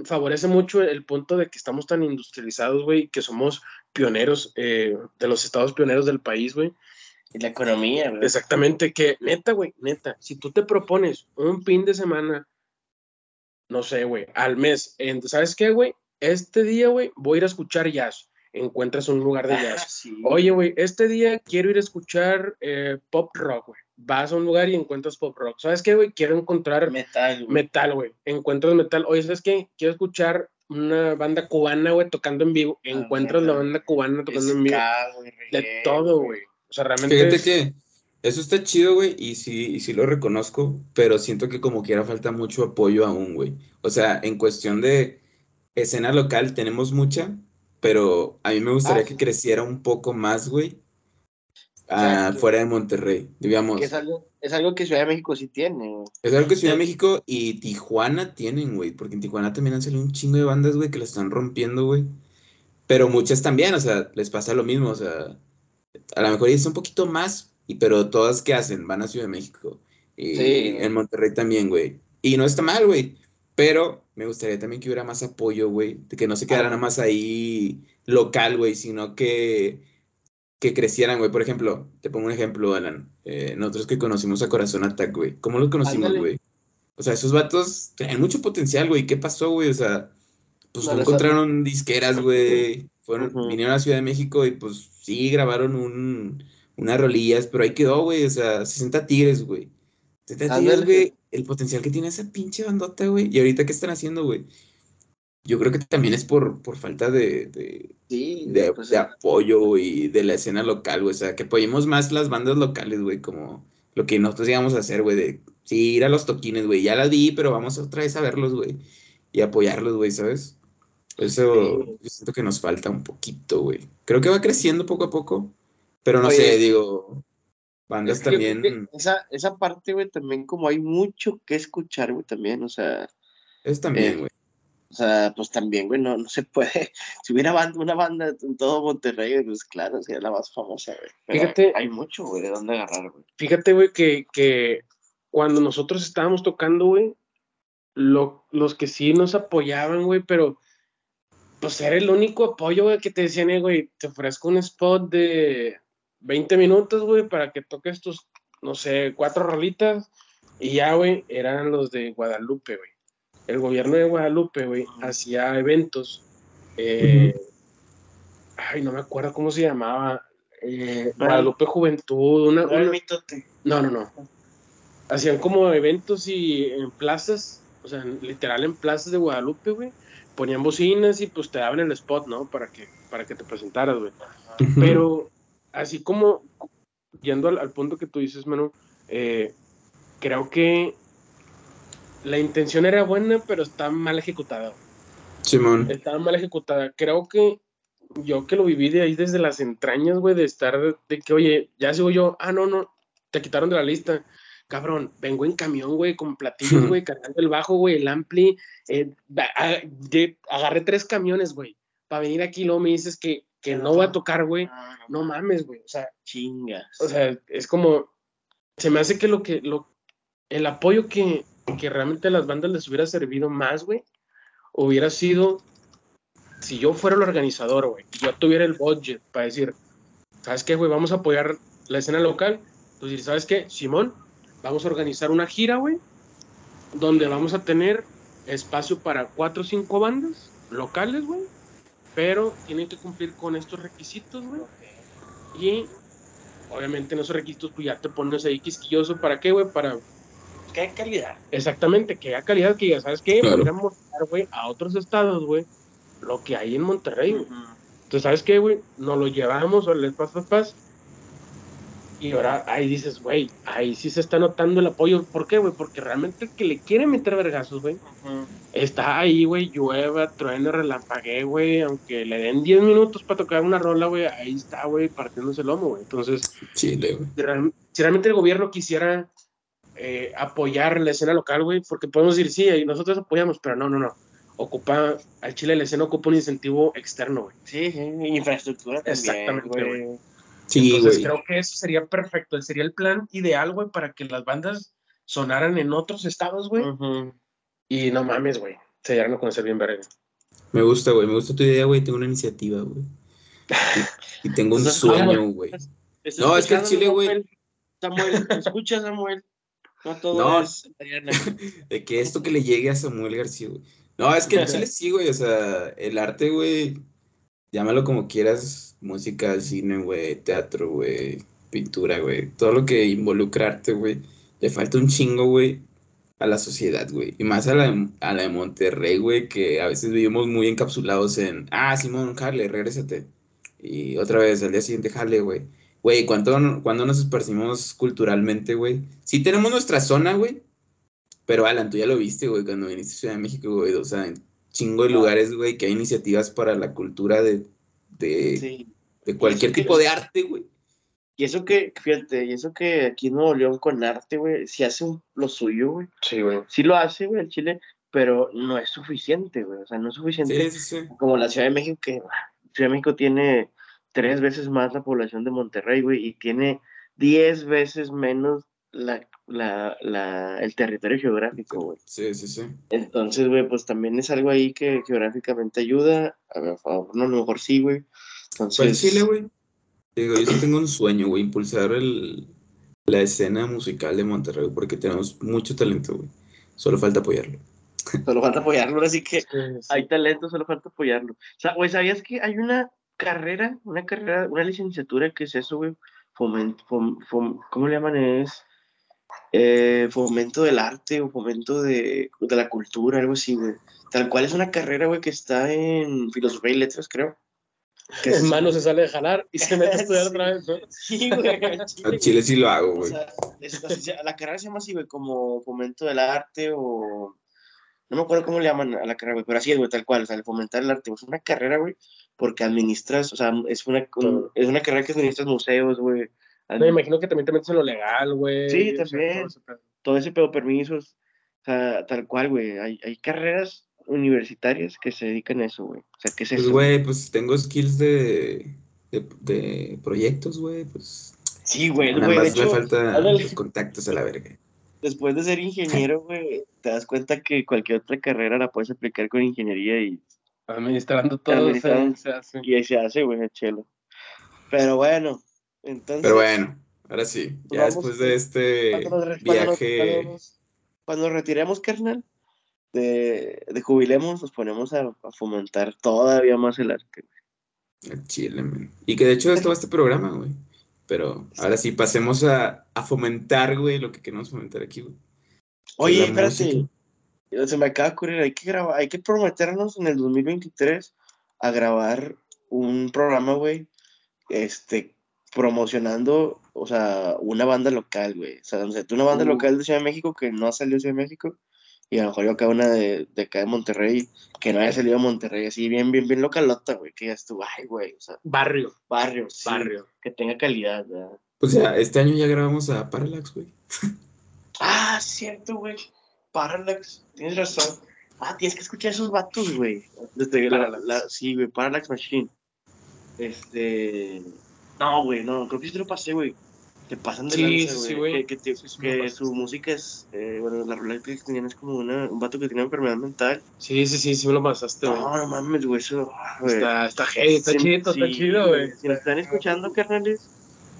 S3: favorece mucho el punto de que estamos tan industrializados, güey, que somos pioneros, eh, de los estados pioneros del país, güey.
S2: Y la economía, güey.
S3: Exactamente, que neta, güey, neta, si tú te propones un fin de semana, no sé, güey, al mes, ¿sabes qué, güey? Este día, güey, voy a ir a escuchar jazz encuentras un lugar de jazz. Ah, Oye, güey, este día quiero ir a escuchar eh, pop rock, güey. Vas a un lugar y encuentras pop rock. ¿Sabes qué, güey? Quiero encontrar
S2: metal,
S3: Metal, güey. Encuentras metal. Oye, ¿sabes qué? Quiero escuchar una banda cubana, güey, tocando en vivo. Ah, encuentras la banda cubana tocando en vivo. de todo, güey. O sea, realmente.
S1: Fíjate que eso está chido, güey, y sí, y sí lo reconozco, pero siento que como quiera falta mucho apoyo aún, güey. O sea, en cuestión de escena local tenemos mucha, pero a mí me gustaría ah, que creciera un poco más, güey, ah, fuera de Monterrey, digamos.
S2: es, algo, es algo que Ciudad de México sí tiene,
S1: güey. Es algo que Ciudad de México y Tijuana tienen, güey, porque en Tijuana también han salido un chingo de bandas, güey, que la están rompiendo, güey. Pero muchas también, o sea, les pasa lo mismo, o sea, a lo mejor es un poquito más, y, pero todas que hacen, van a Ciudad de México. Y sí. en Monterrey también, güey. Y no está mal, güey. Pero me gustaría también que hubiera más apoyo, güey. De que no se quedara nada más ahí local, güey, sino que, que crecieran, güey. Por ejemplo, te pongo un ejemplo, Alan. Eh, nosotros que conocimos a Corazón Attack, güey. ¿Cómo los conocimos, güey? O sea, esos vatos tienen mucho potencial, güey. ¿Qué pasó, güey? O sea, pues no, encontraron disqueras, güey. Fueron, vinieron a Ciudad de México y pues sí, grabaron un, unas rolillas, pero ahí quedó, güey. O sea, 60 tigres, güey. 60 tigres, güey el potencial que tiene esa pinche bandota, güey. Y ahorita, ¿qué están haciendo, güey? Yo creo que también es por, por falta de, de, de, pues, apoyo y de la escena local, güey. O sea, que apoyemos más las bandas locales, güey, como lo que nosotros íbamos a hacer, güey, de sí, ir a los toquines, güey. Ya la vi, pero vamos otra vez a verlos, güey. Y apoyarlos, güey, ¿sabes? Eso yo siento que nos falta un poquito, güey. Creo que va creciendo poco a poco, pero no sé, digo, Bandas también.
S2: Esa, esa parte, güey, también como hay mucho que escuchar, güey, también, o sea.
S1: Es también, eh, güey.
S2: o sea, pues también, güey, no, no se puede. Si hubiera banda, una banda en todo Monterrey, pues claro, sería la más famosa, güey.
S3: Fíjate.
S2: Hay mucho, güey, de dónde agarrar, güey.
S3: Fíjate, güey, que, que cuando nosotros estábamos tocando, güey, lo, los que sí nos apoyaban, güey, pero pues era el único apoyo, güey, que te decían, eh, güey, te ofrezco un spot de 20 minutos, güey, para que toques tus, no sé, cuatro rolitas. Y ya, güey, eran los de Guadalupe, güey. El gobierno de Guadalupe, güey, hacía eventos. Eh, ay, no me acuerdo cómo se llamaba. Eh, Guadalupe Juventud, una, No, no, no. Hacían como eventos y en plazas, o sea, literal en plazas de Guadalupe, güey. Ponían bocinas y pues te daban el spot, ¿no? Para que, para que te presentaras, güey. Pero así como yendo al, punto que tú dices, Manu, eh, creo que la intención era buena, pero está mal ejecutada.
S1: Simón.
S3: Estaba mal ejecutada. Creo que yo que lo viví de ahí desde las entrañas, güey, de estar, de que, oye, ya sigo yo, ah, no, no, te quitaron de la lista. Cabrón, vengo en camión, güey, con platillos, güey, cargando el bajo, güey, el ampli. Eh, agarré tres camiones, güey, para venir aquí. Luego me dices que que no va a tocar, güey, no mames, güey, o sea,
S2: chingas.
S3: O sea, es como, se me hace que lo que, lo, el apoyo que, que realmente a las bandas les hubiera servido más, güey, hubiera sido, si yo fuera el organizador, güey, yo tuviera el budget para decir, ¿sabes qué, güey? Vamos a apoyar la escena local. Entonces, ¿sabes qué? Simón, vamos a organizar una gira, güey, donde vamos a tener espacio para cuatro o cinco bandas locales, güey, pero tienen que cumplir con estos requisitos, güey. Y obviamente en esos requisitos, pues ya te pones ahí quisquilloso. ¿Para qué, güey? Para.
S2: Que hay calidad.
S3: Exactamente, que haya calidad, que ya sabes que
S1: Claro.
S3: podríamos mostrar, güey, a otros estados, güey, lo que hay en Monterrey, güey. Entonces, ¿sabes qué, güey? Nos lo llevamos, o les paz, paz, paz. Y ahora ahí dices, güey, ahí sí se está notando el apoyo. ¿Por qué, güey? Porque realmente el que le quiere meter vergazos, güey, está ahí, güey, llueva, truene, relampague, güey. Aunque le den 10 minutos para tocar una rola, güey, ahí está, güey, partiéndose el lomo, güey. Entonces,
S1: Chile,
S3: si real- si realmente el gobierno quisiera eh, apoyar la escena local, güey, porque podemos decir, sí, nosotros apoyamos, pero no, no, no. Ocupa, al Chile la escena ocupa un incentivo externo, güey.
S2: Sí, sí, infraestructura también,
S3: Exactamente,
S2: güey.
S1: Sí,
S3: Entonces
S1: güey.
S3: creo que eso sería perfecto, sería el plan ideal, güey, para que las bandas sonaran en otros estados, güey. Y no mames, güey, se llegaron a conocer bien verga.
S1: Me gusta, güey. Me gusta tu idea, güey. Tengo una iniciativa, güey. Y, y tengo un sueño, güey.
S2: ¿Estás
S1: No, es que el Chile, güey.
S2: Samuel? Samuel, ¿me escuchas, Samuel? No todo
S1: No.
S2: es.
S1: De que esto que le llegue a Samuel García, güey. No, es que en Chile sí, güey. O sea, el arte, güey. Llámalo como quieras. Música, cine, güey. Teatro, güey. Pintura, güey. Todo lo que involucra arte, güey. Le falta un chingo, güey. A la sociedad, güey. Y más a la, de- a la Monterrey, güey. Que a veces vivimos muy encapsulados en. Ah, Simón, jale, regrésate. Y otra vez, al día siguiente, jale, güey. Güey, ¿cuánto, ¿cuándo nos esparcimos culturalmente, güey? Sí tenemos nuestra zona, güey. Pero Alan, tú ya lo viste, güey, cuando viniste a Ciudad de México, güey. O sea, chingo de lugares, güey, que hay iniciativas para la cultura de, de,
S2: Sí.
S1: de cualquier
S2: que-
S1: tipo de arte, güey.
S2: Y eso que, fíjate, y eso que aquí en Nuevo León con arte, güey, sí hace un- lo suyo, güey.
S3: Sí, güey.
S2: Sí lo hace, güey, el Chile, pero no es suficiente, güey. O sea, no es suficiente
S1: Sí, sí, sí.
S2: como la Ciudad de México, que ah, Ciudad de México tiene tres veces más la población de Monterrey, güey, y tiene diez veces menos la, la, la, el territorio geográfico, güey.
S1: Sí, sí, sí.
S2: Entonces, güey, pues también es algo ahí que geográficamente ayuda. A lo mejor, no, a lo mejor sí, güey. Entonces,
S1: Pues Chile, güey. Digo, yo sí tengo un sueño, güey, impulsar el, la escena musical de Monterrey, porque tenemos mucho talento, güey. Solo falta apoyarlo.
S2: solo falta apoyarlo, así que
S3: Sí, sí.
S2: hay talento, solo falta apoyarlo. O sea, güey, ¿sabías que hay una carrera, una carrera, una licenciatura que es eso, güey? Fom- ¿cómo le llaman? Es eh, fomento del arte o fomento de, de la cultura, algo así, güey. Tal cual es una carrera, güey, que está en filosofía y letras, creo. Que es-
S3: En mano se sale de jalar y se mete a estudiar
S2: Sí.
S3: otra vez, ¿no?
S2: Sí, güey. al chile,
S1: Chile sí lo hago,
S2: O
S1: güey.
S2: sea, es- así la carrera se llama así, güey, como fomento del arte o... No me acuerdo cómo le llaman a la carrera, güey, pero así es, güey, tal cual, o sea, el fomentar el arte, güey, es una carrera, güey, porque administras, o sea, es una, un- es una carrera que administras museos, güey,
S3: No, me imagino que también te metes en lo legal, güey.
S2: Sí,
S3: o sea,
S2: también.
S3: todo ese pedo.
S2: todo ese pedo permisos, o sea, tal cual, güey, hay, hay carreras universitarias que se dedican a eso, güey, o sea, ¿qué es
S1: Pues,
S2: eso?
S1: güey, pues tengo skills de, de, de proyectos, güey, pues.
S2: Sí, güey,
S1: Nada
S2: güey, de
S1: más me
S2: hecho,
S1: falta
S2: ándale.
S1: los contactos a la verga.
S2: después de ser ingeniero, güey, te das cuenta que cualquier otra carrera la puedes aplicar con ingeniería y
S3: Administrando todo
S2: Administrando.
S3: se, se hace.
S2: Y se hace, güey, el chelo. Pero bueno, entonces.
S1: Pero bueno, ahora sí, ya
S2: vamos,
S1: después de este
S2: cuando nos
S1: viaje.
S2: cuando nos- Cuando nos retiremos, carnal, de, de jubilemos, nos ponemos a, a fomentar todavía más el arte. güey.
S1: Al Chile, man. Y que de hecho esto va este programa, güey. Pero ahora sí, pasemos a, a fomentar, güey, lo que queremos fomentar aquí, güey.
S2: Oye, espérate.
S1: música.
S2: Se me acaba de ocurrir, hay que grabar, hay que prometernos en el 2023 a grabar un programa, güey, este, promocionando, o sea, una banda local, güey. O sea, no sé, tú una banda
S3: Uh.
S2: local de Ciudad de México que no ha salido de Ciudad de México, y a lo mejor yo acá una de, de acá de Monterrey que no haya salido de Monterrey, así bien, bien, bien localota, güey, que ya estuvo, ay, güey, o sea,
S3: Barrio,
S2: barrio, sí,
S3: barrio.
S2: que tenga calidad, ¿verdad?
S1: Pues ya, este año ya grabamos a Parallax, güey.
S2: Ah, cierto, güey. Parallax, tienes razón. Ah, tienes que escuchar a esos vatos, güey. Desde la, la- sí, güey, Parallax Machine. Este. No, güey, no, creo que sí te lo pasé, güey. te pasan de
S3: Sí,
S2: lanza,
S3: sí,
S2: güey. que, que,
S3: Sí,
S2: que su música es, eh, bueno, la rola que tenían es como una, un vato que tiene enfermedad mental.
S3: Sí, sí, sí, sí me lo pasaste, güey.
S2: No, no mames, güey, eso, ah, güey.
S3: Está, está heavy, está
S2: Sí,
S3: chido, está chido, güey.
S2: Si nos están escuchando, carnales,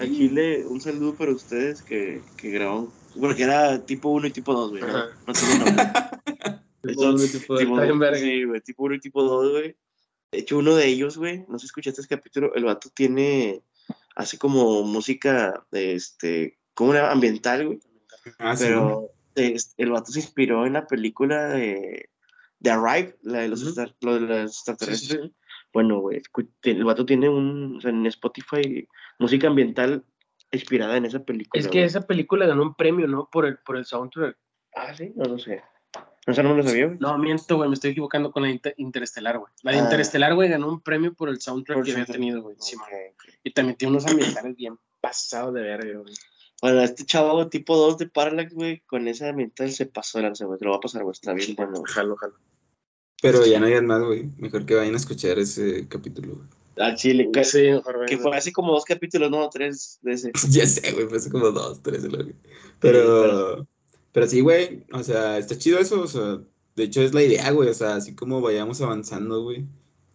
S2: a Chile, un saludo para ustedes que, que grabaron. Porque era tipo 1 y tipo 2, güey. ¿no? No tiene nombre.
S3: El tipo
S2: Tipo-
S3: verga.
S2: sí, güey, tipo 1 y tipo 2, güey. De hecho, uno de ellos, güey, no sé si escuchaste este capítulo, el vato tiene, hace como música, este, como una ambiental, güey.
S1: Ah, sí, güey.
S2: Pero es- el vato se inspiró en la película de, de Arrive, la de los, lo de los extraterrestres.
S3: sí, sí.
S2: Bueno, güey, el vato tiene un, o sea, en Spotify, música ambiental inspirada en esa película.
S3: Es que
S2: güey.
S3: esa película ganó un premio, ¿no? Por el, por el soundtrack.
S2: Ah, sí, no lo sé. O sea, no me lo sabía, güey.
S3: No, miento, güey, me estoy equivocando con la Inter- Interestelar, güey. La de
S2: Ah.
S3: Interestelar, güey, ganó un premio por el soundtrack
S2: Por
S3: que había tenido, güey. Sí, y también tiene unos ambientales bien pasados de verga, güey.
S2: Bueno, este chavo tipo 2 de Parallax, güey, con esa ambiental se pasó de lanza, güey. Te lo va a pasar, güey. Está bien bueno. güey.
S3: Jalo, jalo.
S1: Pero ya no digan más, güey. Mejor que vayan a escuchar ese capítulo, güey.
S2: Al chile, que,
S3: Sí, mejor,
S2: que fue así como dos capítulos, no, tres de ese.
S1: Ya sé, güey, fue hace como dos, tres, Pero, pero sí, güey, o sea, está chido eso, o sea, de hecho es la idea, güey, o sea, así como vayamos avanzando, güey,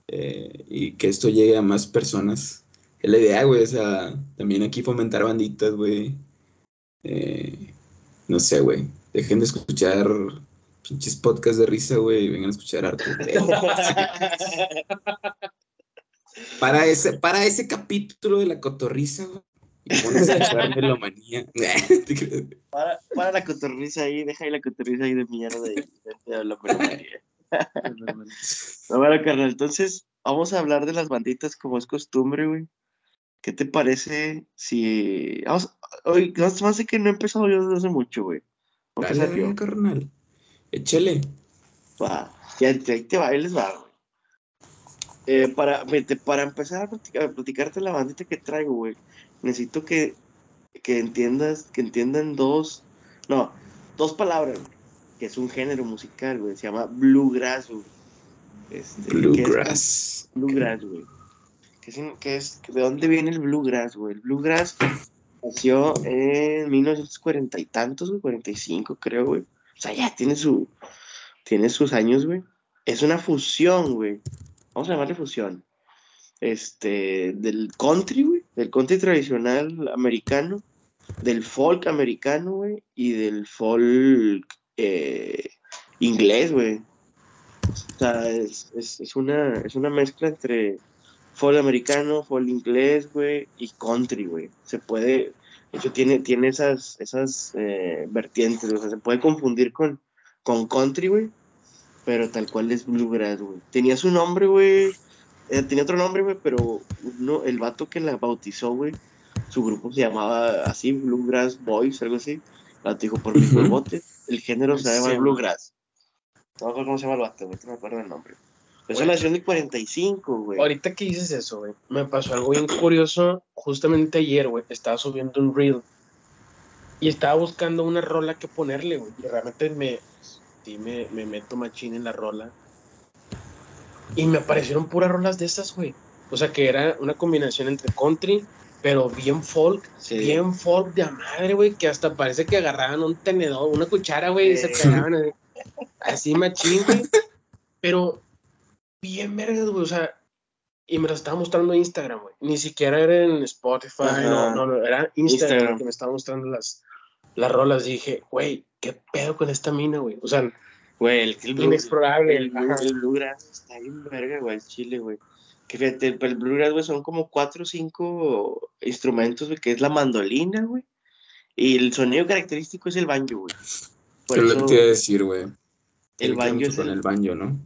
S1: eh, y que esto llegue a más personas, es la idea, güey, o sea, también aquí fomentar banditas, güey, eh, no sé, güey, dejen de escuchar pinches podcasts de risa, güey, y vengan a escuchar arte. Para ese, para ese capítulo de la cotorriza, güey. Y pones a escuchar melomanía.
S2: para, para la cotorriza ahí, deja ahí la cotorriza ahí de mierda de, de, de la peluquería. No, bueno, carnal, entonces vamos a hablar de las banditas como es costumbre, güey. ¿Qué te parece si... Vamos, hoy, más más de que no he empezado yo desde hace mucho, güey.
S1: Dale, carnal. Échale.
S2: Va, ya te, ahí te va, ahí les va, güey. Eh, para, para empezar a, platicar- a platicarte la bandita que traigo, güey, necesito que, que entiendas, que entiendan dos, no, dos palabras, güey, que es un género musical, güey, se llama bluegrass, güey. Este, es-
S1: Bluegrass.
S2: Bluegrass, güey. ¿Qué es, qué es- ¿De dónde viene el bluegrass, güey? El bluegrass nació en 1940 y tantos, güey, 45 creo, güey. O sea, ya tiene su, tiene sus años, güey. Es una fusión, güey. Vamos a llamarle fusión. Este, del country, güey. Del country tradicional americano. Del folk americano, güey. Y del folk eh, inglés, güey. O sea, es, es, es una, es una mezcla entre folk americano, folk inglés, güey, y country, güey. Se puede, de hecho, tiene, tiene esas, esas eh, vertientes, o sea, se puede confundir con, con country, güey, pero tal cual es bluegrass, güey. Tenía su nombre, güey, eh, tenía otro nombre, güey, pero uno, el vato que la bautizó, güey, su grupo se llamaba así, Bluegrass Boys, algo así. La dijo por mis huevotes. El género se llama. Bluegrass. No me acuerdo cómo se llama el vato, güey, no me acuerdo el nombre. Eso nació en el 45, güey.
S3: Ahorita que dices eso, güey, me pasó algo bien curioso. Justamente ayer, güey, estaba subiendo un reel y estaba buscando una rola que ponerle, güey. Y realmente me, sí, me, me meto machín en la rola. Y me aparecieron puras rolas de esas, güey. O sea, que era una combinación entre country, pero bien folk,
S2: Sí.
S3: bien folk de a madre, güey, que hasta parece que agarraban un tenedor, una cuchara, güey, y se
S2: Sí.
S3: pegaban así, así machín, güey. Pero bien vergas, güey, o sea, y me lo estaba mostrando en Instagram, güey. Ni siquiera era en Spotify, no, no, no, era Instagram,
S2: Instagram.
S3: que me estaba mostrando las, las rolas. Y dije, güey, ¿qué pedo con esta mina, güey? O sea,
S2: Güey, el, el, blue-
S3: inexplorable.
S2: el, el bluegrass está bien verga, güey, el chile, güey. Que fíjate, el, el bluegrass, güey, son como cuatro o cinco instrumentos, güey, que es la mandolina, güey. Y el sonido característico es el banjo, güey. Por
S1: lo que te iba a decir, güey.
S2: el
S1: ver
S2: banjo es
S1: con
S2: el,
S1: el banjo, ¿no?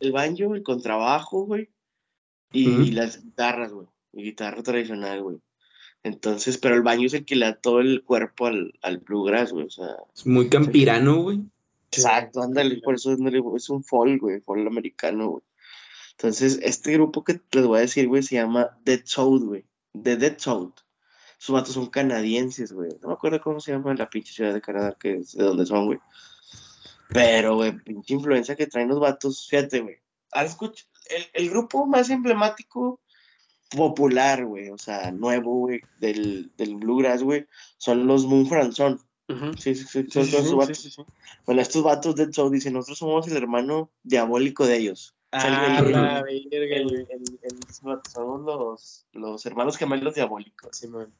S2: el banjo, el contrabajo, güey. Y, las guitarras, güey. Y guitarra tradicional, güey. Entonces, pero el banjo es el que le da todo el cuerpo al, al bluegrass, güey. O sea,
S1: Es muy campirano, güey.
S2: Exacto, ándale, por eso ándale, es un folk, güey, folk americano, güey. Entonces, este grupo que les voy a decir, güey, se llama Dead Soul, güey. The Dead Soul. Sus vatos son canadienses, güey. No me acuerdo cómo se llama la pinche ciudad de Canadá, que es de donde son, güey. Pero, güey, pinche influencia que traen los vatos, fíjate, güey. El, el grupo más emblemático popular, güey, o sea, nuevo, güey, del, del bluegrass, güey, son los Moonfran Son. Sí, sí, sí,
S3: Sí,
S2: son
S3: sí,
S2: vatos.
S3: sí.
S2: Bueno, estos vatos de Show dicen, nosotros somos el hermano diabólico de ellos. O sea, el-
S3: Ah,
S2: el-
S3: la
S2: el-
S3: verga,
S2: el- somos los, los hermanos gemelos diabólicos.
S3: Simón.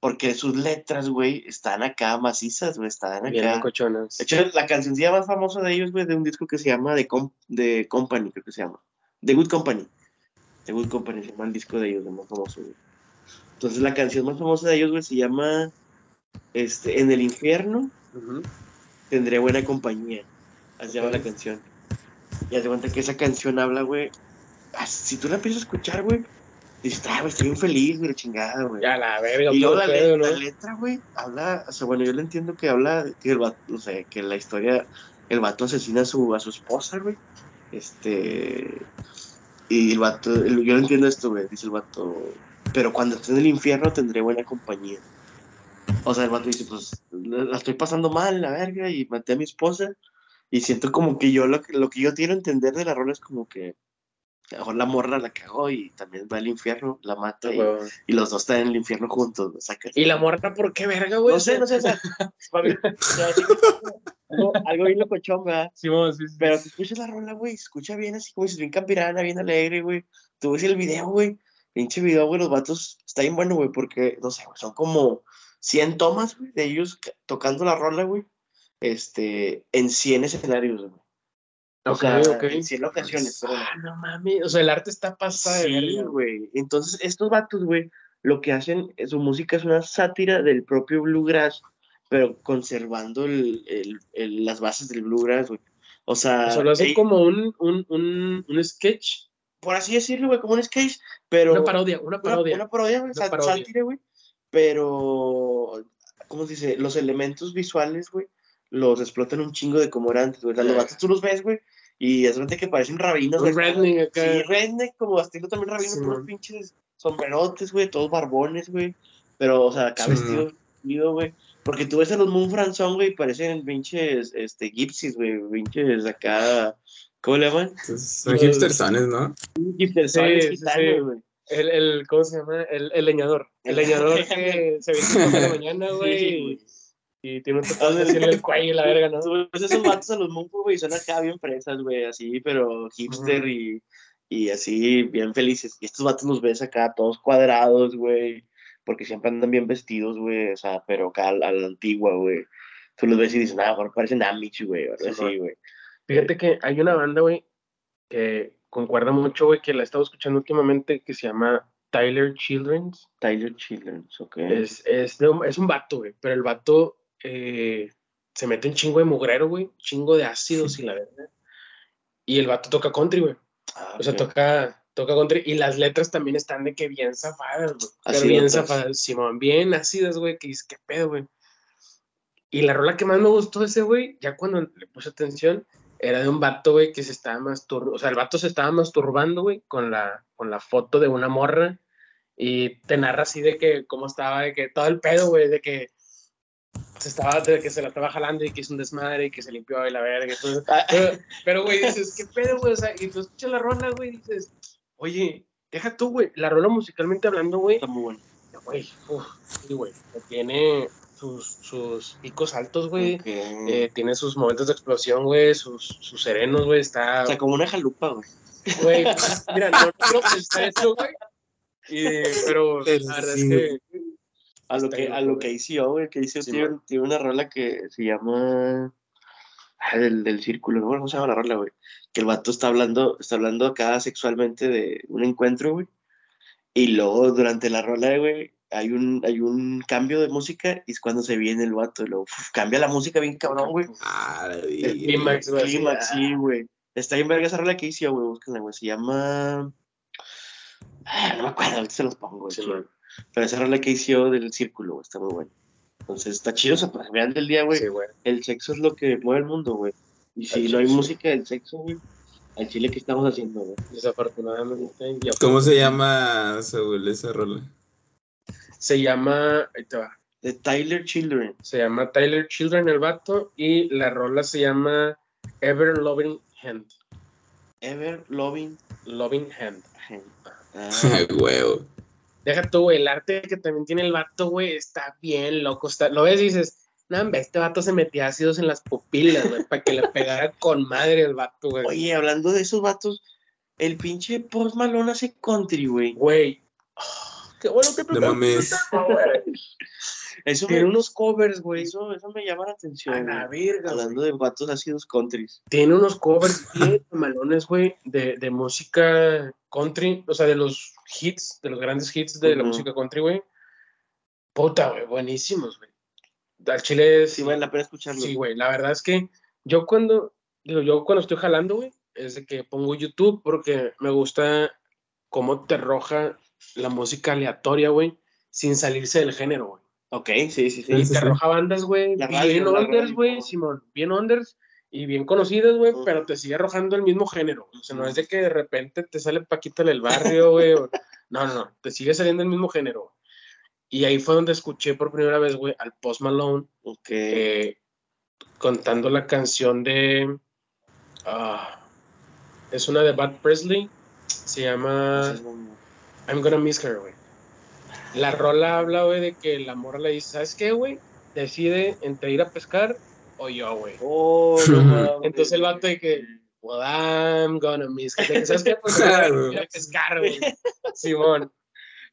S2: Porque sus letras, güey, están acá macizas, güey, están
S3: Bien
S2: acá.
S3: cochonas.
S2: De hecho, la cancioncilla más famosa de ellos, güey, de un disco que se llama The, Com- The Company, creo que se llama. The Good Company. The Good Company se llama el disco de ellos, el más famoso, güey. Entonces, la canción más famosa de ellos, güey, se llama este, En el infierno tendré buena compañía. Así llama la canción. Y haz de cuenta que esa canción habla, güey. Si tú la empiezas a escuchar, güey, dices, ah, güey, estoy bien feliz, güey, la chingada, güey.
S3: Ya la verga,
S2: Y luego la,
S3: pedo,
S2: le-
S3: ¿no?
S2: la letra, güey, habla, o sea, bueno, yo le entiendo que habla de que el vato, o sea, que la historia, el vato asesina a su, a su esposa, güey. Este, y el vato, el- yo no entiendo esto, güey, dice el vato, pero cuando esté en el infierno tendré buena compañía. O sea, el vato dice, pues, la estoy pasando mal, la verga, y maté a mi esposa, y siento como que yo, lo que, lo que yo quiero entender de la rola es como que, a lo mejor la morra la cagó y también va al infierno, la mata,
S3: Ah,
S2: y, y los dos están en el infierno juntos.
S3: ¿Y la morra por qué verga, güey?
S2: No sé, no sé, algo, algo bien locochón, ¿verdad?
S3: Sí, sí.
S2: Pero tú escuchas la rola, güey, escucha bien así como dices, bien campirana, bien alegre, güey. Tú ves el video, güey, pinche video, güey, los vatos, está bien bueno, güey, porque, no sé, güey, son como 100 tomas, güey, de ellos ca- tocando la rola, güey, este, en 100 escenarios, güey. O
S3: Ok,
S2: sea,
S3: ok.
S2: en 100 ocasiones, pero...
S3: Ah, no mames. O sea, el arte está pasada de
S2: Sí, güey. Entonces, estos vatos, güey, lo que hacen, eh, su música es una sátira del propio bluegrass, pero conservando el, el- el- las bases del bluegrass, güey. O sea,
S3: O sea, lo hacen como un, un, un, un sketch,
S2: por así decirlo, güey, como un sketch, pero...
S3: una parodia, una parodia.
S2: Una, parodia, güey, sátira, güey. Pero, ¿cómo se dice? Los elementos visuales, güey, los explotan un chingo de como era antes, güey. Los vatos tú los ves, güey, y es verdad que parecen rabinos.
S3: Un redneck acá.
S2: Sí, redneck, como estilo también rabino,
S3: Sí, man.
S2: pinches sombrerotes, güey, todos barbones, güey. Pero, o sea, acá
S1: Sí,
S2: vestido, güey. Porque tú ves a los Moon Franzón, güey, parecen pinches, este, gypsies, güey, pinches acá, ¿cómo le llaman?
S1: Son hipstersones, ¿no?
S2: Hipstersones
S3: sí,
S2: gitanos, güey.
S3: El, el, ¿cómo se llama? El, el leñador. El leñador que se viste por la mañana,
S2: Sí,
S3: güey, y, y tiene un tatuaje en el cuello y la verga, ¿no?
S2: Tú ves esos vatos a los Moonful, güey, son acá bien fresas, güey, así, pero hipster y, y así, bien felices. Y estos vatos los ves acá todos cuadrados, güey, porque siempre andan bien vestidos, güey, o sea, pero acá a la, a la antigua, güey. Tú los ves y dices, ah, mejor parecen Amish, güey, o algo
S3: Sí,
S2: así, güey.
S3: Fíjate que hay una banda, güey, que concuerda mucho, güey, que la he estado escuchando últimamente, que se llama Tyler Children's.
S2: Tyler Children's, ok.
S3: Es, es, es un vato, güey, pero el vato eh, se mete un chingo de mugrero, güey, chingo de ácidos y la verdad. Y el vato toca country, güey.
S2: Ah,
S3: O sea,
S2: ok.
S3: toca, toca country. Y las letras también están de que bien zafadas, güey. Pero bien zafadas, Simón, bien ácidas, güey, que dices, qué pedo, güey. Y la rola que más me gustó ese, güey, ya cuando le puse atención, era de un vato, güey, que se estaba masturbando. O sea, el vato se estaba masturbando, güey, con la, con la foto de una morra. Y te narra así de que, cómo estaba, de que todo el pedo, güey, de que se estaba, de que se la estaba jalando y que hizo un desmadre y que se limpió y la verga. todo.
S2: Ah,
S3: Pero, pero, güey, dices, ¿qué pedo, güey? O sea, y tú escuchas la rola, güey, y dices, oye, deja tú, güey, la rola musicalmente hablando, güey,
S2: está muy bueno.
S3: güey, uf, sí, güey, tiene sus, sus picos altos, güey, eh, tiene sus momentos de explosión, güey, sus, sus serenos, güey, está,
S2: o sea, como una jalupa, güey.
S3: güey, mira, no creo que está eso, güey, pero
S1: Pero
S3: la verdad
S1: sí,
S3: es que,
S2: A lo que, a lo que
S3: güey.
S2: hizo, güey, que hizo
S3: Sí,
S2: tiene, tiene una rola que se llama ah, del, del círculo, ¿no? ¿Cómo se llama la rola, güey? Que el vato está hablando, está hablando acá sexualmente de un encuentro, güey. Y luego durante la rola, güey, hay un, hay un cambio de música y es cuando se viene el vato. Y cambia la música bien cabrón, güey.
S1: Ah,
S3: el clímax, güey, ah,
S2: sí, güey. Está bien verga esa rola que hizo, güey, búsquenla, güey. Se llama... Ah, no me acuerdo, ahorita se los pongo, güey.
S3: Sí, man.
S2: Pero esa rola que hizo del círculo, güey, está muy buena. Entonces está chido, o sea, para el final del día, güey,
S3: sí, güey,
S2: el sexo es lo que mueve el mundo, güey. Y si no hay música del sexo, güey, al chile, ¿qué estamos haciendo, güey?
S3: desafortunadamente,
S1: ¿Cómo se llama, Saúl, esa rola?
S3: Se llama, ahí te va,
S2: De Tyler Children.
S3: Se llama Tyler Children el vato y la rola se llama Ever Loving Hand.
S2: Ever Loving
S3: Loving Hand.
S2: Hand. Ah,
S1: Huevo.
S3: Deja tú, güey, el arte que también tiene el vato, güey, está bien loco. Está, lo ves y dices, no, este vato se metía ácidos en las pupilas, güey, para que le pegara con madre el vato, güey.
S2: Oye, hablando de esos vatos, el pinche Post Malone hace country, güey.
S3: Güey. ah, qué bueno que te
S1: No mames.
S2: Eso
S3: Tiene unos covers, güey.
S2: eso, eso me llama la atención.
S3: A la verga, güey.
S2: Hablando de vatos ácidos countries.
S3: Tiene unos covers bien malones, güey, de, de música country, o sea, de los hits, de los grandes hits de la música country, güey. Puta, güey, buenísimos, güey. Al chile
S2: Sí, vale la pena escucharlo.
S3: Sí, güey, la verdad es que yo cuando, digo, yo cuando estoy jalando, güey, es de que pongo YouTube porque me gusta cómo te arroja la música aleatoria, güey, sin salirse del género, güey.
S2: Ok, sí, sí, sí.
S3: Y te arroja bandas, güey, bien unders, güey. Simón, bien unders y bien conocidas, güey, pero te sigue arrojando el mismo género. O sea, no es de que de repente te sale Paquita del barrio, güey. No, no, no, te sigue saliendo el mismo género. Y ahí fue donde escuché por primera vez, güey, al Post Malone
S2: Ok.
S3: eh, contando la canción de. ah, es una de Bad Presley. Se llama I'm Gonna Miss Her, güey. La rola habla, güey, de que la morra le dice: ¿Sabes qué, güey? Decide entre ir a pescar o yo, güey.
S2: Oh, no.
S3: Entonces el vato de que, well, I'm gonna miss her. ¿Sabes qué? Pues voy a ir a pescar, güey. Simón.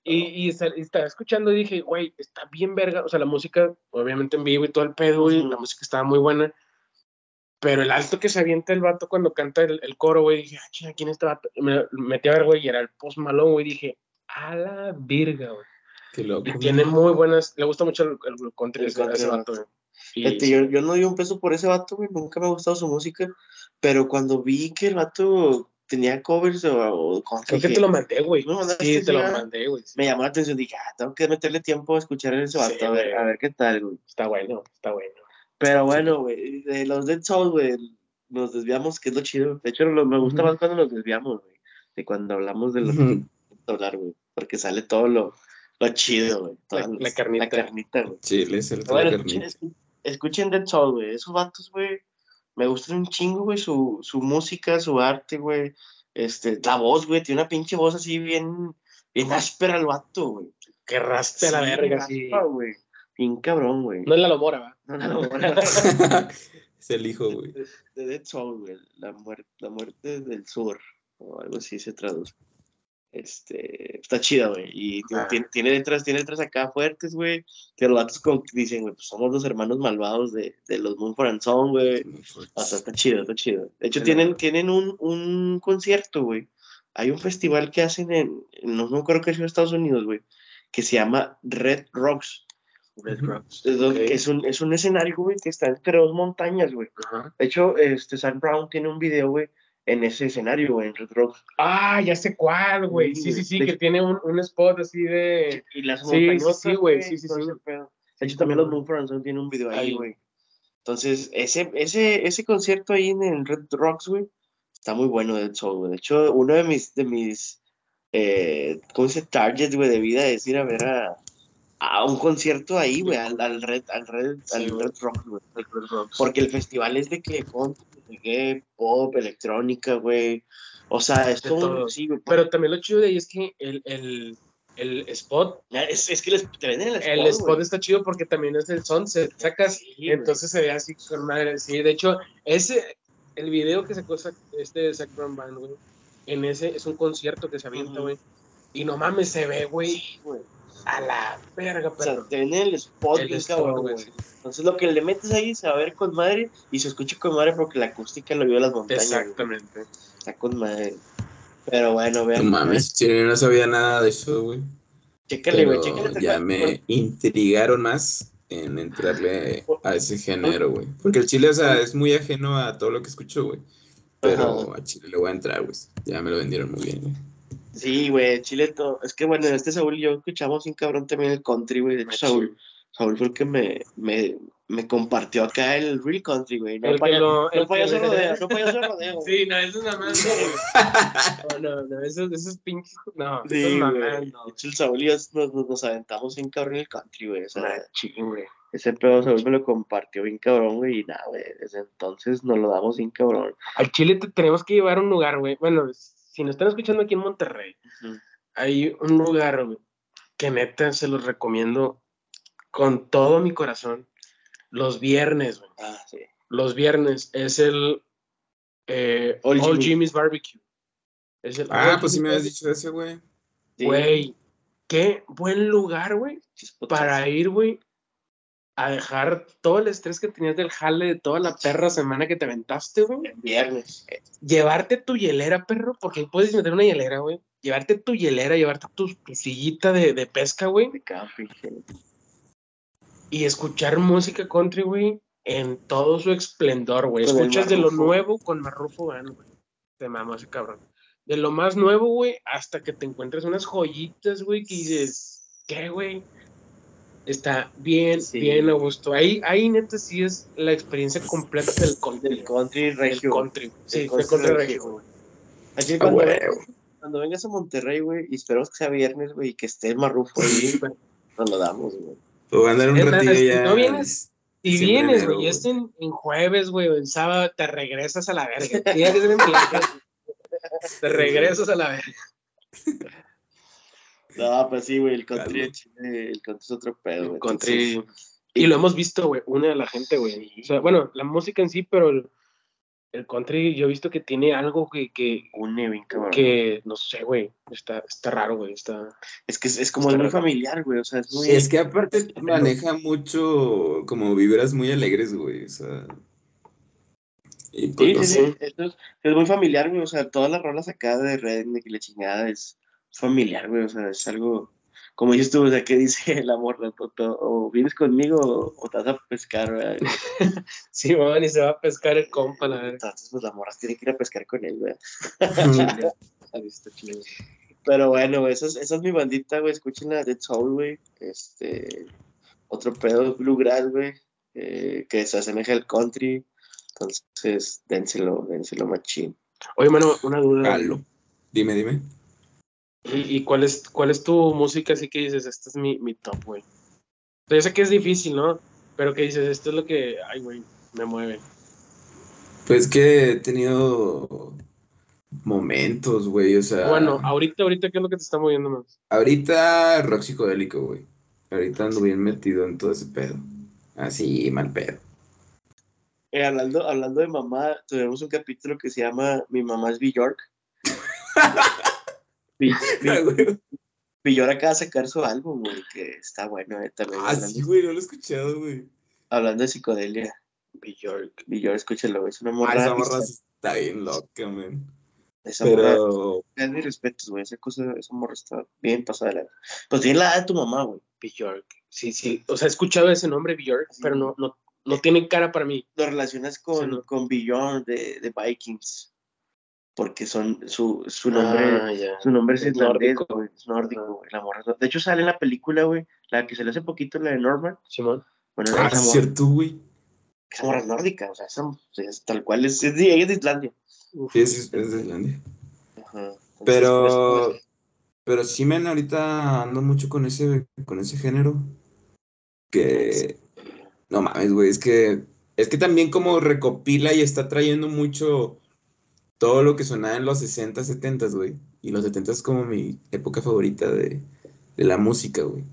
S3: Y, y, y estaba escuchando y dije, güey, está bien verga. O sea, la música, obviamente en vivo y todo el pedo, güey. La música estaba muy buena. Pero el alto que se avienta el vato cuando canta el, el coro, güey, dije, ah, chinga, ¿quién es este vato? Y me me metí a ver, güey, y era el post malón, güey. Dije, a la virga, güey.
S1: Qué loco.
S3: Y tiene muy buenas, le gusta mucho el, el country
S2: El
S3: ese- a ese
S2: country,
S3: vato, güey. Y-
S2: yo, yo no di un peso por ese vato, güey. Nunca me ha gustado su música. Pero cuando vi que el vato tenía covers o, o country,
S3: Creo que te lo mandé, güey.
S2: ¿Me mandaste
S3: Sí, te lo mandé, güey. sí.
S2: me llamó la atención. Dije, ah, tengo que meterle tiempo a escuchar a ese
S3: Sí,
S2: vato, a, ver, a ver qué tal, güey.
S3: Está bueno, está bueno.
S2: Pero bueno, güey, de los Dead Souls, güey, nos desviamos, que es lo chido. De hecho, lo- me gusta más cuando nos desviamos, güey. De cuando hablamos de lo que
S1: Ujú.
S2: queremos hablar, güey. Porque sale todo lo, lo chido, güey.
S3: La- carnita.
S2: La carnita, güey.
S1: Chile, es el
S2: bueno,
S1: carnita.
S2: escuchen, escuchen Dead Soul, güey. Esos vatos, güey, me gustan un chingo, güey, su, su música, su arte, güey. Este, la voz, güey, tiene una pinche voz así bien, bien áspera el vato, güey.
S3: Que raspe la verga, sí.
S2: raspa, güey. Bien cabrón, güey.
S3: No es la lomora, va.
S2: No, no, no,
S1: es el hijo, güey.
S2: de, de Dead Soul, güey. La, muerte la muerte del sur, o algo así se traduce. Este, está chida, güey. Y tiene,
S3: Ah.
S2: tiene, tiene letras, tiene letras acá fuertes, güey. Que los que dicen, güey, pues somos los hermanos malvados de, de los Moonford and Son, güey. O sea, está chido, está chido. De hecho, tienen, tienen un, un concierto, güey. Hay un festival que hacen en, no me acuerdo que es en Estados Unidos, güey, que se llama Red Rocks.
S3: Red. Rocks.
S2: Es, un, es un escenario, güey, que está entre dos montañas, güey. De hecho, este, Sam Brown tiene un video, güey, en ese escenario, güey, en Red Rocks.
S3: Ah, ya sé cuál, güey. Sí, sí, sí,
S2: De
S3: que
S2: hecho-
S3: tiene un, un spot así de.
S2: Y las
S3: Sí,
S2: montañotas,
S3: sí, sí, güey, sí, sí, sí.
S2: De hecho, también los Moonford and Son tienen un video ahí, güey. Entonces, ese, ese, ese concierto ahí en el Red Rocks, güey, está muy bueno de Soul, güey. De hecho, uno de mis, de mis, eh, ¿cómo se dice? Targets, güey, de vida es ir a ver a, a un concierto ahí, güey, al, al Red, al Red,
S3: Sí,
S2: al. Red Rocks, güey. Porque el festival es de que reggae, pop, electrónica, güey. O sea, es
S3: De
S2: todo, sí, güey.
S3: Pero también lo chido de ahí es que el, el, el spot,
S2: Es, es que les, te venden el spot,
S3: el spot
S2: güey.
S3: está chido porque también es el sunset. Sacas,
S2: Sí, güey.
S3: entonces se ve así con madre. Sí, de hecho, ese, el video que sacó Zac- este Zac Brown Band, güey, en ese es un concierto que se avienta,
S2: Ujú.
S3: güey. Y no mames, se ve, güey,
S2: Sí, güey.
S3: A la verga,
S2: O sea,
S3: pero.
S2: te venden el spot
S3: El
S2: cabrón,
S3: güey.
S2: güey. Entonces lo que le metes ahí se va a ver con madre y se escucha con madre porque la acústica lo vio de las montañas. güey.
S3: Exactamente.
S2: Está con madre. Pero bueno,
S1: No
S2: vean.
S1: mames, chile, no sabía nada de eso, güey.
S2: Chécale, güey,
S1: Pero
S2: chécale.
S1: ya me intrigaron más en entrarle a ese género, güey. Porque el chile, o sea, es muy ajeno a todo lo que escucho, güey. Pero a Chile le voy a entrar, güey. Ya me lo vendieron muy bien, güey.
S2: Sí, güey, Chile todo. Es que bueno, este Saúl y yo escuchamos sin cabrón también el country, güey. De hecho, Saúl, Saúl fue el que me, me, me compartió acá el real country, güey. No,
S3: El que
S2: paya-
S3: lo- el
S2: no payaso rodeo, no payaso rodeo.
S3: Sí, no, eso es nada más. No, no, no, eso, eso es pinche. No, eso
S2: Sí,
S3: es
S2: güey.
S3: mamando.
S2: De hecho, el Saúl y yo nos, nos, nos aventamos sin cabrón el country, güey. O sea,
S3: Machín, güey.
S2: ese pedo Saúl me lo compartió bien cabrón, güey. Y nada, güey. Desde entonces nos lo damos sin cabrón.
S3: Al Chile te tenemos que llevar a un lugar, güey. Bueno, si nos están escuchando aquí en Monterrey, hay un lugar, güey, que neta se los recomiendo con todo mi corazón. Los viernes, güey.
S2: Ah, sí.
S3: Los viernes es el eh,
S2: All
S3: All,
S2: Jimmy's.
S3: Jimmy's Barbecue. Es el
S1: Ah,
S3: All
S1: pues sí me habías dicho ese, güey.
S2: Sí.
S3: Güey, qué buen lugar, güey, para ir, güey, a dejar todo el estrés que tenías del jale de toda la perra semana que te aventaste, güey.
S2: El viernes.
S3: Llevarte tu hielera, perro, porque ahí puedes meter una hielera, güey. Llevarte tu hielera, llevarte tu, tu sillita de, de pesca, güey. Y escuchar música country, güey, en todo su esplendor, güey. Escuchas de lo nuevo con Marrufo Band, güey. Te mamo ese cabrón. De lo más nuevo, güey, hasta que te encuentres unas joyitas, güey, que dices, ¿qué, güey? Está bien,
S2: Sí.
S3: bien a gusto. Ahí, ahí neta sí es la experiencia completa del country.
S2: Del country
S3: Del
S2: regio.
S3: country. Sí,
S2: Del country
S3: country
S2: regio. Así
S1: Ah,
S2: cuando, vengas, cuando vengas a Monterrey, güey, y esperamos que sea viernes, güey, y que esté el marrufo ahí, güey, nos lo damos, güey.
S1: O andar un
S3: Es
S1: ratillo ya.
S3: no vienes, Si
S1: Siempre
S3: vienes, güey, y es en, en jueves, güey, o en sábado, te regresas a la verga. Tiene que ser en. Te regresas a la verga.
S2: No, pues sí, güey, el country
S1: Calma.
S2: en Chile, el country es otro pedo, güey.
S3: Country.
S2: entonces,
S3: Y lo hemos visto, güey, une a la gente, güey. O sea, bueno, la música en sí, pero el, el country yo he visto que tiene algo que, que,
S2: Une bien, cabrón.
S3: que no sé, güey, está, está raro, güey, está...
S2: Es que es, es como muy familiar, güey, o sea, es muy...
S1: Sí, es que aparte maneja mucho como vibras muy alegres, güey. O sea. Y pues
S2: Sí,
S1: no
S2: sí,
S1: sé.
S2: sí, esto es, es muy familiar, güey, o sea, todas las rolas acá de Redneck y la chingada es familiar, güey, o sea, es algo... Como dices tú, o sea, ¿qué dice el amor? O, o vienes conmigo o, o te vas a pescar, güey.
S3: Sí, man, y se va a pescar el compa, la verga.
S2: Entonces, pues la morra tiene que ir a pescar con él, güey.
S3: Chile. Está visto, chile.
S2: Pero bueno, esa es, esa es mi bandita, güey. Escúchenla de Soul, güey. Este. Otro pedo Bluegrass, güey. eh, que se asemeja al country. Entonces, dénselo, dénselo machín.
S3: Oye, mano, una duda.
S1: Dime, dime.
S3: ¿Y, cuál, es, cuál es tu música así que dices, esta es mi, mi top, güey? Yo sé que es difícil, ¿no? Pero que dices, esto es lo que, ay, güey, me mueve.
S1: Pues que he tenido momentos, güey. O sea.
S3: Bueno, ahorita, ahorita, ¿qué es lo que te está moviendo más?
S1: Ahorita rock psicodélico, güey. Ahorita ando bien metido en todo ese pedo. Así, mal pedo.
S2: Eh, hablando, hablando de mamá, tuvimos un capítulo que se llama Mi mamá es Bjork. Bjork acaba de sacar su álbum, güey, que está bueno, eh, también.
S1: Ah,
S2: hablando,
S1: sí, güey, no lo he escuchado, güey.
S2: hablando de psicodelia.
S3: Bjork.
S2: Bjork, escúchalo, güey, es una
S1: Ah,
S2: morra.
S1: esa morra está bien loca, man.
S2: esa morra-
S1: Pero.
S2: Es mis respetos, güey. Esa cosa, esa morra está bien pasada de la. Pues tiene la edad de tu mamá, güey.
S3: Bjork. Sí, sí. O sea, he escuchado ese nombre, Bjork,
S2: Sí.
S3: pero no, no, no tiene cara para mí.
S2: Lo relacionas con,
S3: Sí, ¿no?
S2: con Beyond de, de Vikings. Porque son su, su nombre.
S3: Ah, ya.
S2: Su nombre es
S3: Es
S2: islandés,
S3: nórdico.
S2: güey. Es nórdico. La morra. De hecho, sale en la película, güey. La que se le hace poquito, la de Norman.
S3: Simón.
S2: Bueno,
S1: Ah, sí,
S2: morra,
S1: cierto, güey.
S2: esa morra es nórdica. O sea, esa- es tal cual es. es es de Islandia.
S1: Sí, es, es de Islandia.
S2: Ajá. Entonces,
S1: Pero.
S2: pues,
S1: Pero sí, men, ahorita ando mucho con ese, con ese género. Que. No mames, güey. Es que. Es que también como recopila y está trayendo mucho todo lo que sonaba en los 60, 70, güey. Y los 70 es como mi época favorita de, de la música, güey.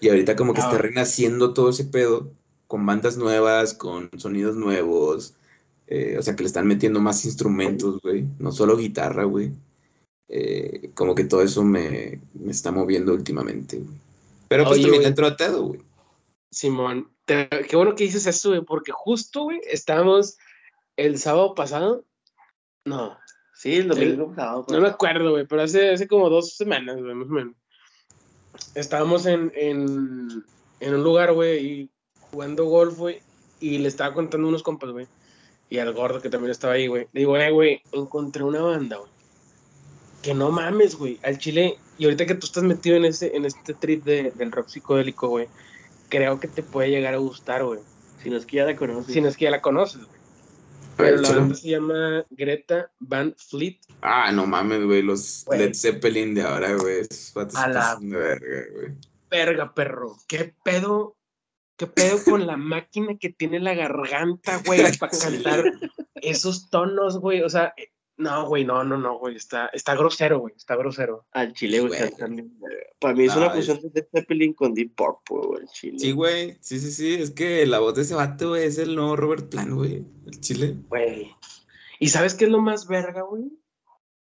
S1: Y ahorita como que está
S3: Ah.
S1: renaciendo todo ese pedo con bandas nuevas, con sonidos nuevos. eh, o sea, que le están metiendo más instrumentos, güey. No solo guitarra, güey. Eh, como que todo eso me, me está moviendo últimamente, güey. Pero pues
S3: Oye,
S1: también
S3: güey.
S1: todo, güey.
S3: Simón, te- qué bueno que dices eso, güey, porque justo, güey, estábamos el sábado pasado. No,
S2: Sí, el domingo
S3: El-
S2: pasado,
S3: no me acuerdo, güey, pero hace, hace como dos semanas, güey, más o menos. Estábamos en, en, en un lugar, güey, y jugando golf, güey, y le estaba contando unos compas, güey, y al gordo que también estaba ahí, güey. Le digo, eh, güey, encontré una banda, güey, que no mames, güey, al chile, y ahorita que tú estás metido en, ese, en este trip de, del rock psicodélico, güey, creo que te puede llegar a gustar, güey.
S2: Si no es que ya la conoces.
S3: Si no es que ya la conoces, güey. Pero la banda se llama Greta Van Fleet.
S1: Ah, no mames, güey. Los
S3: Güey.
S1: Led Zeppelin de ahora, güey.
S3: A la-
S1: verga, güey.
S3: Verga, perro. ¿Qué pedo? ¿Qué pedo con la máquina que tiene la garganta, güey, para cantar esos tonos, güey? O sea, No, güey, no, no, no, güey. Está, está grosero, güey. Está grosero.
S2: Al chile, güey. Para mí es
S1: No,
S2: una
S1: es-
S2: fusión de Led Zeppelin con Deep Purple, güey. al chile.
S1: Sí, güey. Sí, sí, sí. Es que la voz de ese vato, güey, es el nuevo Robert Plant, güey. El chile.
S3: Güey. ¿Y sabes qué es lo más verga, güey?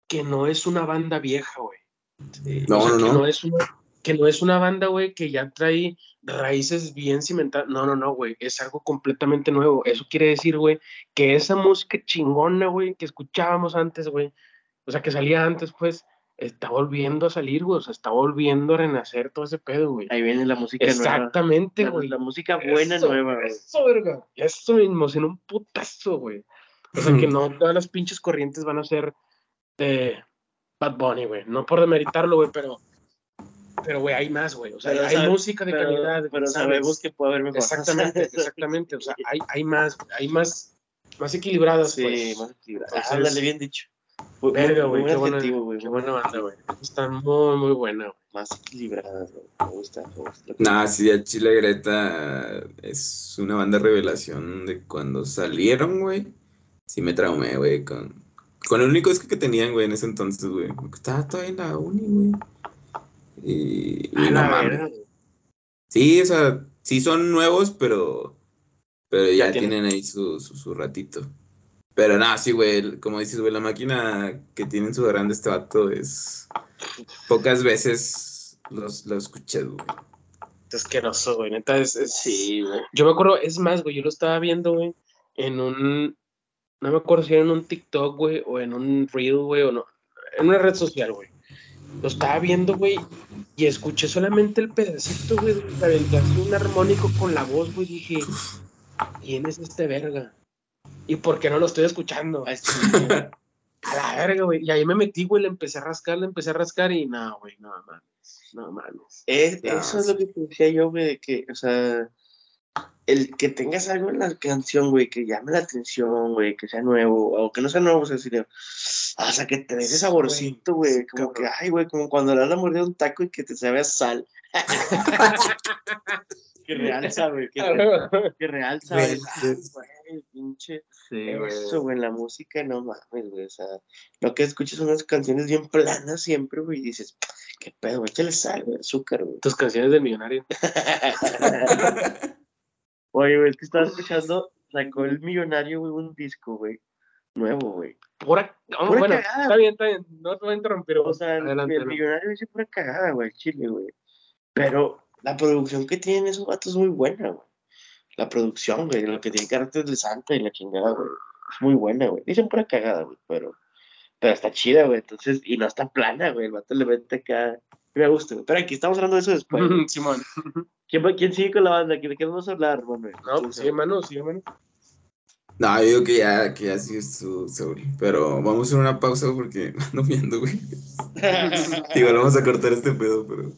S3: Que no es una banda vieja, güey.
S1: No,
S3: O sea,
S1: no,
S3: que
S1: no.
S3: no es una, que no es una banda, güey, que ya trae raíces bien cimentadas. No, no, no, güey. Es algo completamente nuevo. Eso quiere decir, güey, que esa música chingona, güey, que escuchábamos antes, güey. O sea, que salía antes, pues, está volviendo a salir, güey. O sea, está volviendo a renacer todo ese pedo, güey.
S2: Ahí viene la música
S3: Exactamente,
S2: nueva. La,
S3: güey.
S2: la música buena
S3: Eso,
S2: nueva, güey.
S3: Eso, verga. Eso me emocionó un putazo, güey. O sea, que no todas las pinches corrientes van a ser de Bad Bunny, güey. No por demeritarlo, güey, pero. Pero, güey, hay más, güey. O sea,
S2: Pero
S3: hay
S2: sabe-
S3: música de
S2: Pero,
S3: calidad.
S2: pero
S3: ¿sabes?
S2: sabemos que puede haber mejor.
S3: Exactamente, exactamente. O sea, hay, hay más, hay más, más equilibradas,
S2: Sí,
S3: pues.
S2: más equilibrado.
S3: Entonces-
S2: Ándale, bien dicho. Muy-
S3: Verga, güey,
S2: buen
S3: qué buena, qué buena banda, güey. Está muy, muy buena, güey.
S2: Más equilibradas, güey. Me gusta, me gusta.
S1: Nah, sí, el Chile Greta es una banda revelación de cuando salieron, güey. Sí me traumé, güey, con, con el único disco que tenían, güey, en ese entonces, güey. Estaba todavía en la uni, güey. Y, y
S2: A
S1: no mames. Sí, o sea, sí son nuevos, pero, pero ya,
S3: Ya tienen.
S1: tienen ahí su, su, su ratito. Pero nada, sí, güey, como dices, güey, la máquina que tiene en su grande este vato es... Pocas veces los, lo escuché, güey.
S3: Es asqueroso, güey. Neta, es, es-
S2: Sí, güey.
S3: Yo me acuerdo, es más, güey, yo lo estaba viendo, güey, en un. No me acuerdo si era en un TikTok, güey, o en un Reel, güey, o no. En una red social, güey. Lo estaba viendo, güey, y escuché solamente el pedacito, güey, de un armónico con la voz, güey. Dije, ¿quién es este verga? ¿Y por qué no lo estoy escuchando?
S2: Sí, güey.
S3: A la verga, güey. Y ahí me metí, güey, le empecé a rascar, le empecé a rascar y no, güey, no mames, no mames.
S2: Es-
S1: No,
S2: eso es lo que decía yo, güey, de que, o sea, el que tengas algo en la canción, güey, que llame la atención, güey, que sea nuevo, o que no sea nuevo, o sea, sino, o sea, que te dé ese saborcito, güey, como que, ay, güey, como cuando le das la mordida a un taco y que te sabe a sal. que realza, güey, que, re- que realza, güey,
S1: Güey,
S2: güey, pinche.
S1: Sí,
S2: Eso, güey, la música, no mames, güey, o sea, lo que escuchas son unas canciones bien planas siempre, güey, y dices, qué pedo, güey, échale sal, güey, azúcar, güey.
S3: Tus canciones del millonario.
S2: Oye, güey, es que estaba escuchando, sacó el millonario, güey, un disco, güey, nuevo, güey.
S3: Pura, no,
S2: Pura
S3: bueno,
S2: cagada.
S3: está bien, está bien. No te voy a interrumpir.
S2: O sea, el,
S3: adelante.
S2: el millonario dice pura cagada, güey, chile, güey. Pero la producción que tienen esos vatos es muy buena, güey. La producción, güey, lo que tiene carácter de santa y la chingada, güey. Es muy buena, güey. Dicen pura cagada, güey, pero, pero está chida, güey. Entonces, y no está plana, güey. El vato le mete acá. Me gusta. Pero aquí estamos hablando de eso después.
S3: Simón.
S2: ¿Quién, ¿Quién sigue con la banda? ¿De qué vamos a hablar, hermano?
S3: No, pues sí, hermano, sí, hermano.
S1: No, yo digo que ya, que ya sí Saúl. Pero vamos a hacer una pausa porque ando viendo, güey. Igual vamos a cortar este pedo, pero.